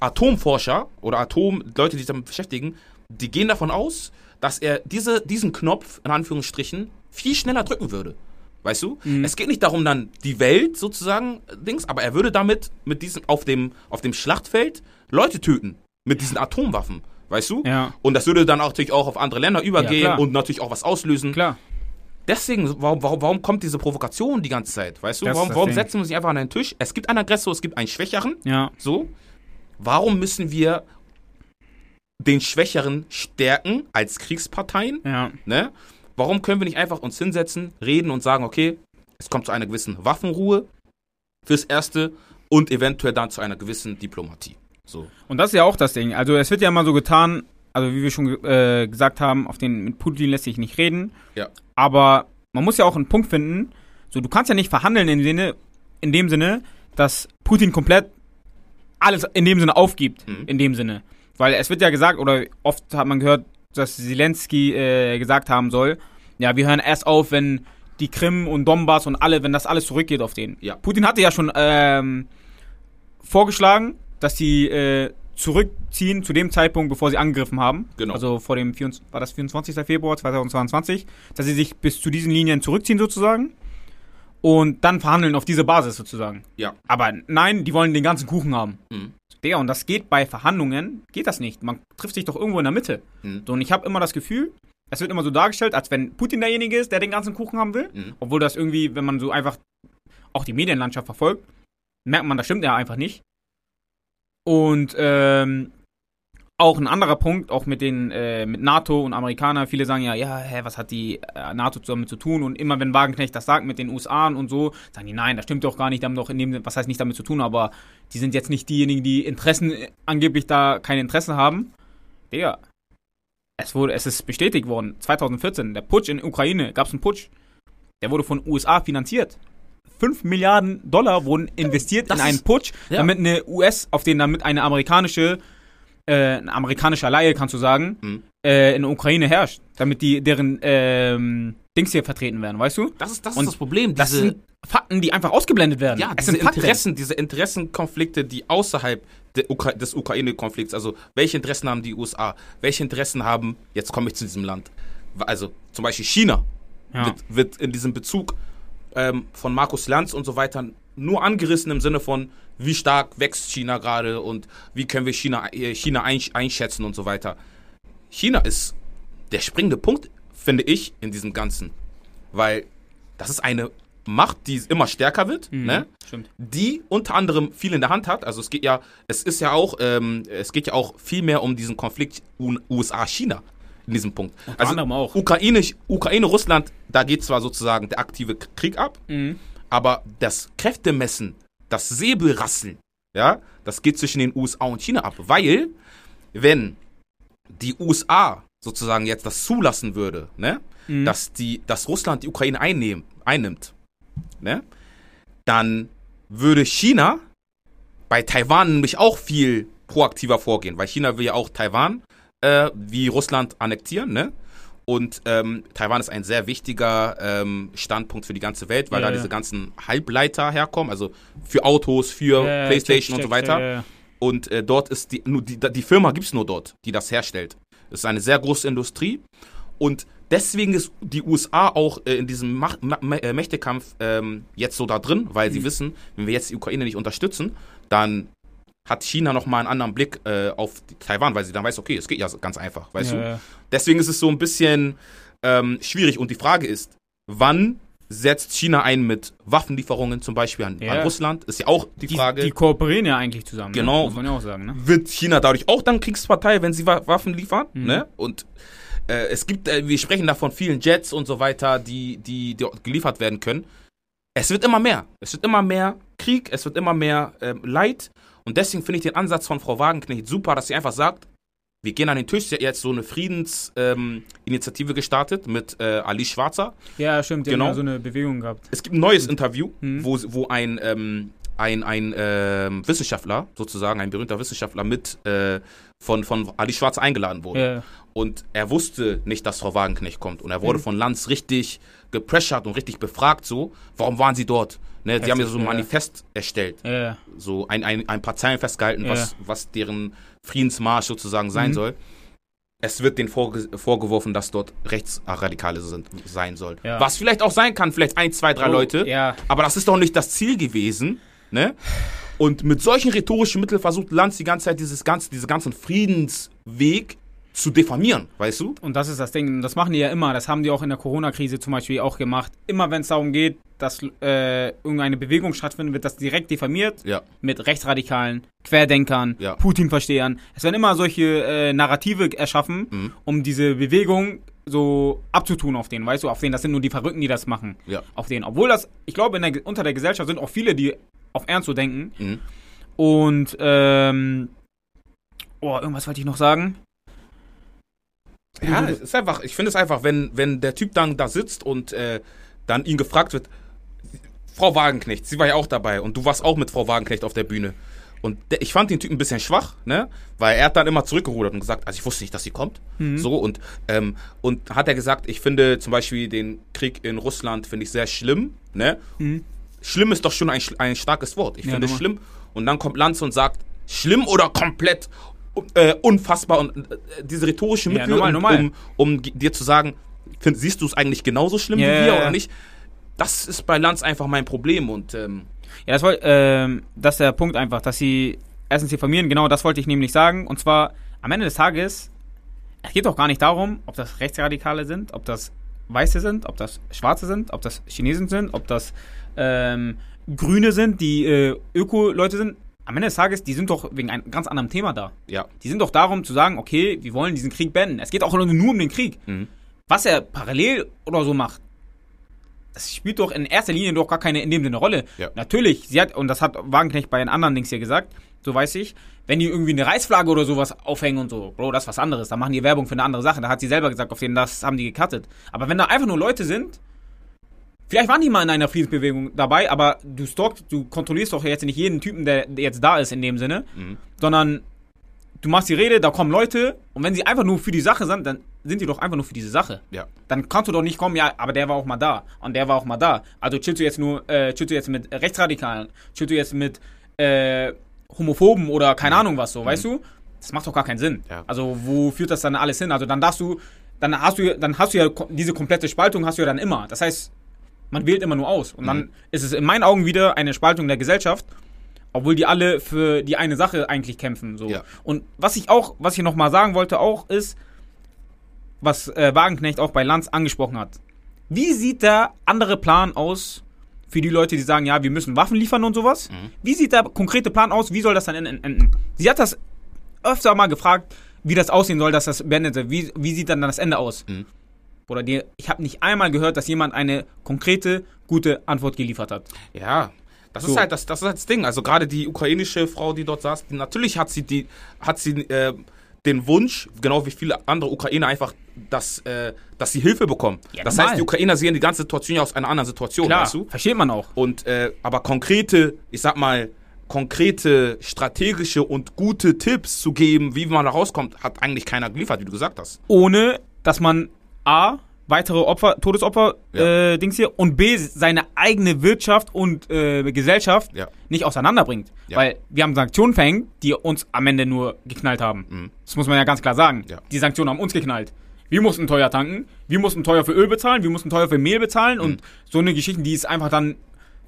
Atomforscher oder Atom, Leute, die sich damit beschäftigen, die gehen davon aus, dass er diese, diesen Knopf, in Anführungsstrichen, viel schneller drücken würde. Weißt du? Mhm. Es geht nicht darum, dann die Welt sozusagen, Dings, aber er würde damit mit diesem, auf dem, auf dem Schlachtfeld Leute töten. Mit diesen Atomwaffen. Weißt du? Ja. Und das würde dann auch natürlich auch auf andere Länder übergehen klar. und natürlich auch was auslösen. Klar. Deswegen, warum, warum, warum kommt diese Provokation die ganze Zeit? Weißt du? Das warum warum setzen wir uns nicht einfach an den Tisch? Es gibt einen Aggressor, es gibt einen Schwächeren. Ja. So. Warum müssen wir den Schwächeren stärken als Kriegsparteien? Ja. Ne? Warum können wir nicht einfach uns hinsetzen, reden und sagen, okay, es kommt zu einer gewissen Waffenruhe fürs Erste und eventuell dann zu einer gewissen Diplomatie. So. Und das ist ja auch das Ding. Also es wird ja immer so getan, also wie wir schon äh, gesagt haben, auf den mit Putin lässt sich nicht reden. Ja. Aber man muss ja auch einen Punkt finden. So, du kannst ja nicht verhandeln in, Sinne, in dem Sinne, dass Putin komplett alles in dem Sinne aufgibt. Mhm. In dem Sinne. Weil es wird ja gesagt, oder oft hat man gehört, dass Zelensky äh, gesagt haben soll, ja, wir hören erst auf, wenn die Krim und Donbass und alle, wenn das alles zurückgeht auf den. Ja. Putin hatte ja schon ähm, vorgeschlagen, dass sie äh, zurückziehen zu dem Zeitpunkt, bevor sie angegriffen haben. Genau. Also vor dem 24, war das 24. Februar 2022, dass sie sich bis zu diesen Linien zurückziehen sozusagen und dann verhandeln auf diese Basis sozusagen. Ja. Aber nein, die wollen den ganzen Kuchen haben. Mhm. Digga, und das geht bei Verhandlungen, geht das nicht. Man trifft sich doch irgendwo in der Mitte. Mhm. So, und ich habe immer das Gefühl, es wird immer so dargestellt, als wenn Putin derjenige ist, der den ganzen Kuchen haben will. Mhm. Obwohl das irgendwie, wenn man so einfach auch die Medienlandschaft verfolgt, merkt man, das stimmt ja einfach nicht. Und ähm, auch ein anderer Punkt, auch mit den äh, mit NATO und Amerikaner, viele sagen ja, ja, hä, was hat die äh, NATO damit zu tun? Und immer wenn Wagenknecht das sagt mit den USA und so, sagen die, nein, das stimmt doch gar nicht, die haben doch in dem, was heißt nicht damit zu tun, aber die sind jetzt nicht diejenigen, die Interessen äh, angeblich da kein Interesse haben. Digga, es wurde, es ist bestätigt worden, 2014, der Putsch in Ukraine, gab es einen Putsch. Der wurde von USA finanziert. 5 Milliarden Dollar wurden investiert Das in einen ist- Putsch, ja. damit eine US, auf den damit eine amerikanische, äh, eine amerikanische Laie, kannst du sagen, Mhm. äh, in der Ukraine herrscht. Damit die, deren, ähm, Dings hier vertreten werden, weißt du? Das ist das, ist das Problem. Das sind Fakten, die einfach ausgeblendet werden. ja, es diese. Interessen, diese Interessenkonflikte, die außerhalb Ukra des Ukraine-Konflikts, also welche Interessen haben die USA, welche Interessen haben, jetzt komme ich zu diesem Land, also zum Beispiel China, Ja. wird, wird in diesem Bezug ähm, von Markus Lanz und so weiter nur angerissen im Sinne von, wie stark wächst China gerade und wie können wir China, äh, China einsch- einschätzen und so weiter. China ist der springende Punkt, finde ich, in diesem Ganzen. Weil das ist eine Macht, die immer stärker wird, Mhm. ne? Stimmt. die unter anderem viel in der Hand hat. Also es geht ja, es ist ja auch, ähm, es geht ja auch viel mehr um diesen Konflikt USA-China in diesem Punkt. Unter anderem auch. Ukraine, Ukraine, Russland, da geht zwar sozusagen der aktive Krieg ab, Mhm. aber das Kräftemessen, das Säbelrasseln, ja, das geht zwischen den USA und China ab, weil wenn die USA sozusagen jetzt das zulassen würde, ne, Mhm. dass die, dass Russland die Ukraine einnehmen, einnimmt, ne, dann würde China bei Taiwan nämlich auch viel proaktiver vorgehen, weil China will ja auch Taiwan äh, wie Russland annektieren, ne? Und ähm, Taiwan ist ein sehr wichtiger ähm, Standpunkt für die ganze Welt, weil Ja, da diese ganzen Halbleiter herkommen, also für Autos, für Ja, Playstation check, und so check, weiter. ja. Und äh, dort ist die, nur die, die Firma gibt es nur dort, die das herstellt. Es ist eine sehr große Industrie. Und deswegen ist die USA auch äh, in diesem Macht, Ma Ma äh, Mächtekampf ähm, jetzt so da drin, weil sie wissen, wenn wir jetzt die Ukraine nicht unterstützen, dann hat China nochmal einen anderen Blick äh, auf Taiwan, weil sie dann weiß, okay, es geht ja ganz einfach, weißt Ja, du? ja. Deswegen ist es so ein bisschen ähm, schwierig. Und die Frage ist, wann setzt China ein mit Waffenlieferungen zum Beispiel an, Ja. an Russland? Ist ja auch die, Die, Frage. die kooperieren ja eigentlich zusammen. Genau. Ne? Muss man ja auch sagen, ne? wird China dadurch auch dann Kriegspartei, wenn sie Wa Waffen liefern. Mhm. Ne? Und äh, es gibt, äh, wir sprechen da von vielen Jets und so weiter, die, die, die geliefert werden können. Es wird immer mehr. Es wird immer mehr Krieg, es wird immer mehr ähm, Leid. Und deswegen finde ich den Ansatz von Frau Wagenknecht super, dass sie einfach sagt, wir gehen an den Tisch. Sie hat jetzt so eine Friedensinitiative ähm, gestartet mit äh, Ali Schwarzer. Ja, stimmt. Die Genau. haben ja so eine Bewegung gehabt. Es gibt ein neues Interview, Mhm. wo, wo ein, ähm, ein, ein ähm, Wissenschaftler, sozusagen ein berühmter Wissenschaftler mit äh, von, von Ali Schwarz eingeladen wurde. Ja. Und er wusste nicht, dass Frau Wagenknecht kommt. Und er wurde Mhm. von Lanz richtig gepressured und richtig befragt, so, warum waren sie dort? Ne, sie haben ja so ein ja. Manifest erstellt, Ja, ja. so ein, ein, ein paar Zeilen festgehalten, Ja. was, was deren Friedensmarsch sozusagen sein Mhm. soll. Es wird denen vorge vorgeworfen, dass dort Rechtsradikale sind, sein soll. Ja. Was vielleicht auch sein kann, vielleicht ein, zwei, drei Oh, Leute. Ja. Aber das ist doch nicht das Ziel gewesen, ne? Und mit solchen rhetorischen Mitteln versucht Lanz die ganze Zeit dieses ganze, diese ganzen Friedensweg zu diffamieren, weißt du? Und das ist das Ding. Das machen die ja immer. Das haben die auch in der Corona-Krise zum Beispiel auch gemacht. Immer wenn es darum geht, dass äh, irgendeine Bewegung stattfindet, wird das direkt diffamiert Ja, mit Rechtsradikalen, Querdenkern, Ja. Putin-Verstehern. Es werden immer solche äh, Narrative erschaffen, Mhm. um diese Bewegung so abzutun auf denen, weißt du, auf denen, das sind nur die Verrückten, die das machen. ja. Auf denen. Obwohl das, ich glaube, der, unter der Gesellschaft sind auch viele, die auf Ernst so denken. Mhm. Und, ähm, oh, irgendwas wollte ich noch sagen. Ja, es ist einfach, ich finde es einfach, wenn, wenn der Typ dann da sitzt und äh, dann ihn gefragt wird, Frau Wagenknecht, sie war ja auch dabei und du warst auch mit Frau Wagenknecht auf der Bühne. Und der, ich fand den Typen ein bisschen schwach, ne? Weil er hat dann immer zurückgerudert und gesagt, also ich wusste nicht, dass sie kommt. Mhm. So und ähm, und hat er gesagt, ich finde zum Beispiel den Krieg in Russland finde ich sehr schlimm, ne? Mhm. Schlimm ist doch schon ein, ein starkes Wort. Ich Ja, finde es schlimm. Und dann kommt Lanz und sagt, schlimm oder komplett äh, unfassbar und äh, diese rhetorische Ja, Mittel, normal, um, normal. um, um dir zu sagen, find, siehst du es eigentlich genauso schlimm Ja, wie ja, wir ja. oder nicht? Das ist bei Lanz einfach mein Problem und ähm, Ja, das, wollt, ähm, das ist der Punkt einfach, dass sie erstens diffamieren, genau das wollte ich nämlich sagen. Und zwar, am Ende des Tages, es geht doch gar nicht darum, ob das Rechtsradikale sind, ob das Weiße sind, ob das Schwarze sind, ob das Chinesen sind, ob das ähm, Grüne sind, die äh, Öko-Leute sind. Am Ende des Tages, die sind doch wegen einem ganz anderen Thema da. ja. Die sind doch darum zu sagen, okay, wir wollen diesen Krieg beenden. Es geht auch nur um den Krieg. Mhm. Was er parallel oder so macht, das spielt doch in erster Linie doch gar keine in dem Sinne Rolle. Ja. Natürlich, sie hat, und das hat Wagenknecht bei den anderen Dings hier gesagt, so weiß ich, wenn die irgendwie eine Reichsflagge oder sowas aufhängen und so, Bro, das ist was anderes. Da machen die Werbung für eine andere Sache. Da hat sie selber gesagt, auf denen das haben die gecuttet. Aber wenn da einfach nur Leute sind, Vielleicht waren die mal in einer Friedensbewegung dabei, aber du stalkst, du kontrollierst doch jetzt nicht jeden Typen, der, jetzt da ist in dem Sinne, Mhm. sondern du machst die Rede, da kommen Leute und wenn sie einfach nur für die Sache sind, dann sind die doch einfach nur für diese Sache. Ja. Dann kannst du doch nicht kommen, ja, aber der war auch mal da und der war auch mal da. Also chillst du jetzt nur, äh, chillst du jetzt mit Rechtsradikalen, chillst du jetzt mit äh, Homophoben oder keine Ahnung was so, weißt du? Das macht doch gar keinen Sinn. Mhm. Ja. Also wo führt das dann alles hin? Also dann darfst du, dann hast du, dann hast du ja diese komplette Spaltung hast du ja dann immer. Das heißt, man wählt immer nur aus und dann Mhm. ist es in meinen Augen wieder eine Spaltung der Gesellschaft, obwohl die alle für die eine Sache eigentlich kämpfen. So. Ja. Und was ich auch, was ich noch mal sagen wollte auch ist, was äh, Wagenknecht auch bei Lanz angesprochen hat. Wie sieht der andere Plan aus für die Leute, die sagen, ja, wir müssen Waffen liefern und sowas? Mhm. Wie sieht der konkrete Plan aus? Wie soll das dann enden? enden? Sie hat das öfter mal gefragt, wie das aussehen soll, dass das beendet wird. Wie, wie sieht dann das Ende aus? Mhm. Oder die, ich habe nicht einmal gehört, dass jemand eine konkrete, gute Antwort geliefert hat. Ja, das So. ist halt das, das ist halt das Ding. Also gerade die ukrainische Frau, die dort saß, die, natürlich hat sie die, hat sie äh, den Wunsch, genau wie viele andere Ukrainer einfach, dass, äh, dass sie Hilfe bekommen. Ja, das normal. heißt, die Ukrainer sehen die ganze Situation ja aus einer anderen Situation, Klar, weißt du? versteht man auch. Und äh, aber konkrete, ich sag mal, konkrete, strategische und gute Tipps zu geben, wie man da rauskommt, hat eigentlich keiner geliefert, wie du gesagt hast. Ohne, dass man A, weitere Opfer, Todesopfer, Ja. äh, Dings hier, und B, seine eigene Wirtschaft und äh, Gesellschaft Ja. nicht auseinanderbringt. Ja. Weil wir haben Sanktionen verhängt, die uns am Ende nur geknallt haben. Mhm. Das muss man ja ganz klar sagen. Die Sanktionen haben uns geknallt. Wir mussten teuer tanken, wir mussten teuer für Öl bezahlen, wir mussten teuer für Mehl bezahlen Mhm. und so eine Geschichte, die es einfach dann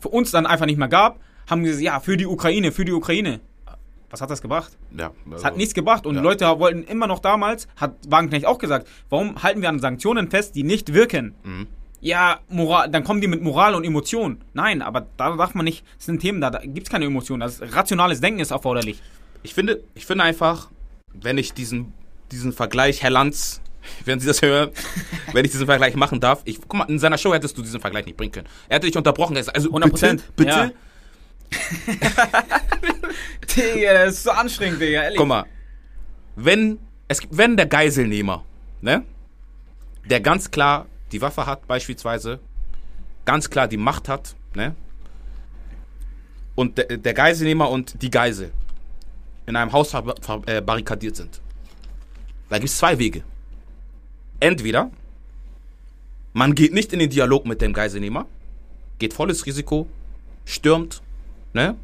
für uns dann einfach nicht mehr gab, haben wir gesagt, ja, für die Ukraine, für die Ukraine. Was hat das gebracht? Ja, Es hat nichts gebracht und Ja. Leute wollten immer noch damals, hat Wagenknecht auch gesagt, warum halten wir an Sanktionen fest, die nicht wirken? Mhm. Ja, Moral, dann kommen die mit Moral und Emotion. Nein, aber da darf man nicht, das sind Themen, da, da gibt es keine Emotionen. Das rationales Denken ist erforderlich. Ich finde, ich finde einfach, wenn ich diesen, diesen Vergleich, Herr Lanz, wenn Sie das hören, wenn ich diesen Vergleich machen darf, ich, guck mal, in seiner Show hättest du diesen Vergleich nicht bringen können. Er hätte dich unterbrochen, er also 100%, bitte, bitte, ja. Digga, das ist so anstrengend, Digga, ehrlich. guck mal, wenn, es wenn der Geiselnehmer, ne, der ganz klar die Waffe hat, beispielsweise, ganz klar die Macht hat, ne, und der, der Geiselnehmer und die Geisel in einem Haus ver, ver, äh, barrikadiert sind. Da gibt es zwei Wege. Entweder man geht nicht in den Dialog mit dem Geiselnehmer, geht volles Risiko, stürmt, ne,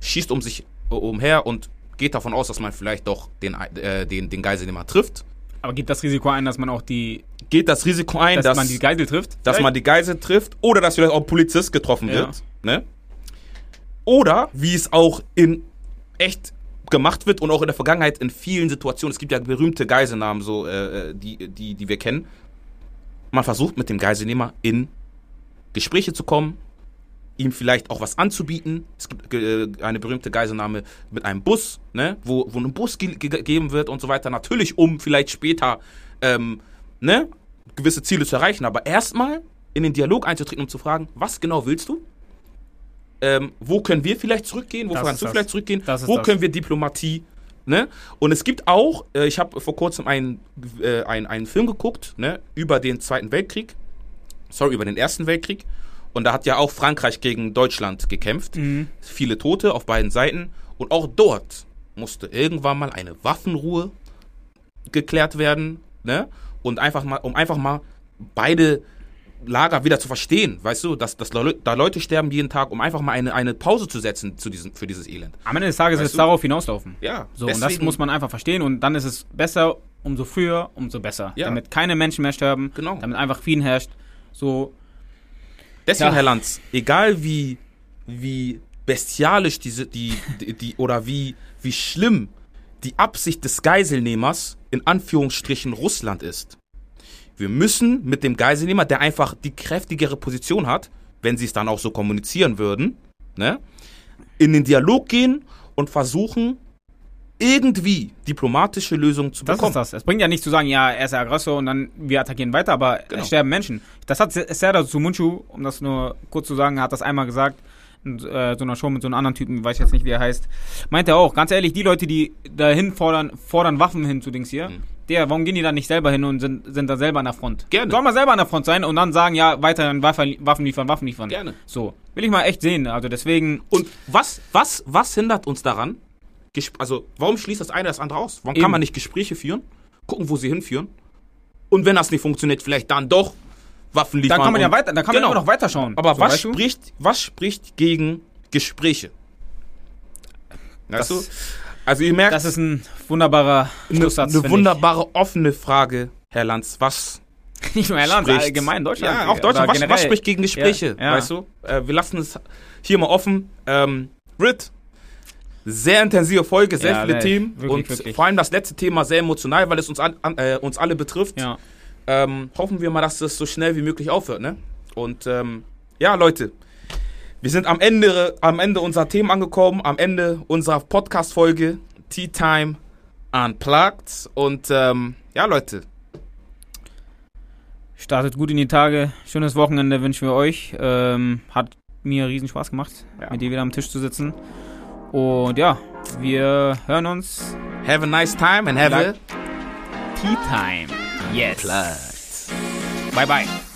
schießt um sich äh, umher und geht davon aus, dass man vielleicht doch den, äh, den, den Geiselnehmer trifft. Aber gibt das Risiko ein, dass man auch die, Geht das Risiko ein, dass, dass, man die Geisel trifft? dass man die Geisel trifft oder dass vielleicht auch ein Polizist getroffen Ja. wird. Ne? Oder wie es auch in echt gemacht wird und auch in der Vergangenheit in vielen Situationen, es gibt ja berühmte Geiselnamen, so, äh, äh, die, die, die wir kennen. Man versucht mit dem Geiselnehmer in Gespräche zu kommen, ihm vielleicht auch was anzubieten. Es gibt äh, eine berühmte Geiselnahme mit einem Bus, ne, wo, wo ein Bus ge ge gegeben wird und so weiter. Natürlich, um vielleicht später ähm, ne, gewisse Ziele zu erreichen. Aber erstmal in den Dialog einzutreten, um zu fragen, was genau willst du? Ähm, wo können wir vielleicht zurückgehen? Wo Das kannst du das. vielleicht zurückgehen? Wo das. können wir Diplomatie? Ne? Und es gibt auch, äh, ich habe vor kurzem einen, äh, einen, einen Film geguckt ne, über den Zweiten Weltkrieg. Sorry, über den Ersten Weltkrieg. Und da hat ja auch Frankreich gegen Deutschland gekämpft. Mhm. Viele Tote auf beiden Seiten. Und auch dort musste irgendwann mal eine Waffenruhe geklärt werden. Ne? Und einfach mal, um einfach mal beide Lager wieder zu verstehen, weißt du, dass, dass da Leute sterben jeden Tag, um einfach mal eine, eine Pause zu setzen zu diesem, für dieses Elend. Am Ende des Tages wird es darauf hinauslaufen. Ja, So, und das muss man einfach verstehen und dann ist es besser, umso früher, umso besser. Ja. Damit keine Menschen mehr sterben, Genau. damit einfach Frieden herrscht. So, Deswegen, Ja. Herr Lanz, egal wie, wie bestialisch diese, die, die, die, oder wie, wie schlimm die Absicht des Geiselnehmers in Anführungsstrichen Russland ist. Wir müssen mit dem Geiselnehmer, der einfach die kräftigere Position hat, wenn sie es dann auch so kommunizieren würden, ne, in den Dialog gehen und versuchen, irgendwie diplomatische Lösungen zu das bekommen. ist das. Es bringt ja nicht zu sagen, ja, er ist der Aggressor und dann wir attackieren weiter, aber Genau. es sterben Menschen. Das hat Serdar Sumunchu, um das nur kurz zu sagen, hat das einmal gesagt, in äh, so einer Show mit so einem anderen Typen, weiß ich jetzt nicht, wie er heißt, meinte er auch, ganz ehrlich, die Leute, die dahin fordern, fordern Waffen hin zu Dings hier, Mhm. der, warum gehen die da nicht selber hin und sind, sind da selber an der Front? Gerne. Sollen wir selber an der Front sein und dann sagen, ja, weiterhin Waffen, Waffen liefern, Waffen liefern. Gerne. So, will ich mal echt sehen, also deswegen, Und was, was, was hindert uns daran? Also, warum schließt das eine das andere aus? Warum Eben. kann man nicht Gespräche führen? Gucken, wo sie hinführen? Und wenn das nicht funktioniert, vielleicht dann doch Waffen liefern. dann kann man ja weiter, dann kann Genau. man immer noch weiterschauen. Aber so, was, weißt du? spricht, was spricht gegen Gespräche? Weißt Das- du? Also ihr merkt, Das ist ein wunderbarer eine, Schlusssatz, eine finde wunderbare offene Frage, Herr Lanz. Was ich. Nicht nur Irland, spricht- allgemein Deutschland. Ja, auch Deutschland. Was, was spricht gegen Gespräche? Ja, ja. Weißt du? Äh, wir lassen es hier mal offen. Ähm, Brit, sehr intensive Folge, sehr Ja, viele ne, Themen wirklich, und wirklich. vor allem das letzte Thema sehr emotional, weil es uns, an, äh, uns alle betrifft. Ja. Ähm, hoffen wir mal, dass das so schnell wie möglich aufhört. Ne? Und ähm, ja, Leute, wir sind am Ende, am Ende unserer Themen angekommen, am Ende unserer Podcast-Folge Tea Time Unplugged. Und ähm, ja, Leute, Startet gut in die Tage. Schönes Wochenende wünschen wir euch. Ähm, hat mir riesen Spaß gemacht, Ja. mit dir wieder am Tisch zu sitzen. Und ja, wir hören uns. have a nice time and have Ja. a Tea Time. Yes. Unplugged. Bye bye.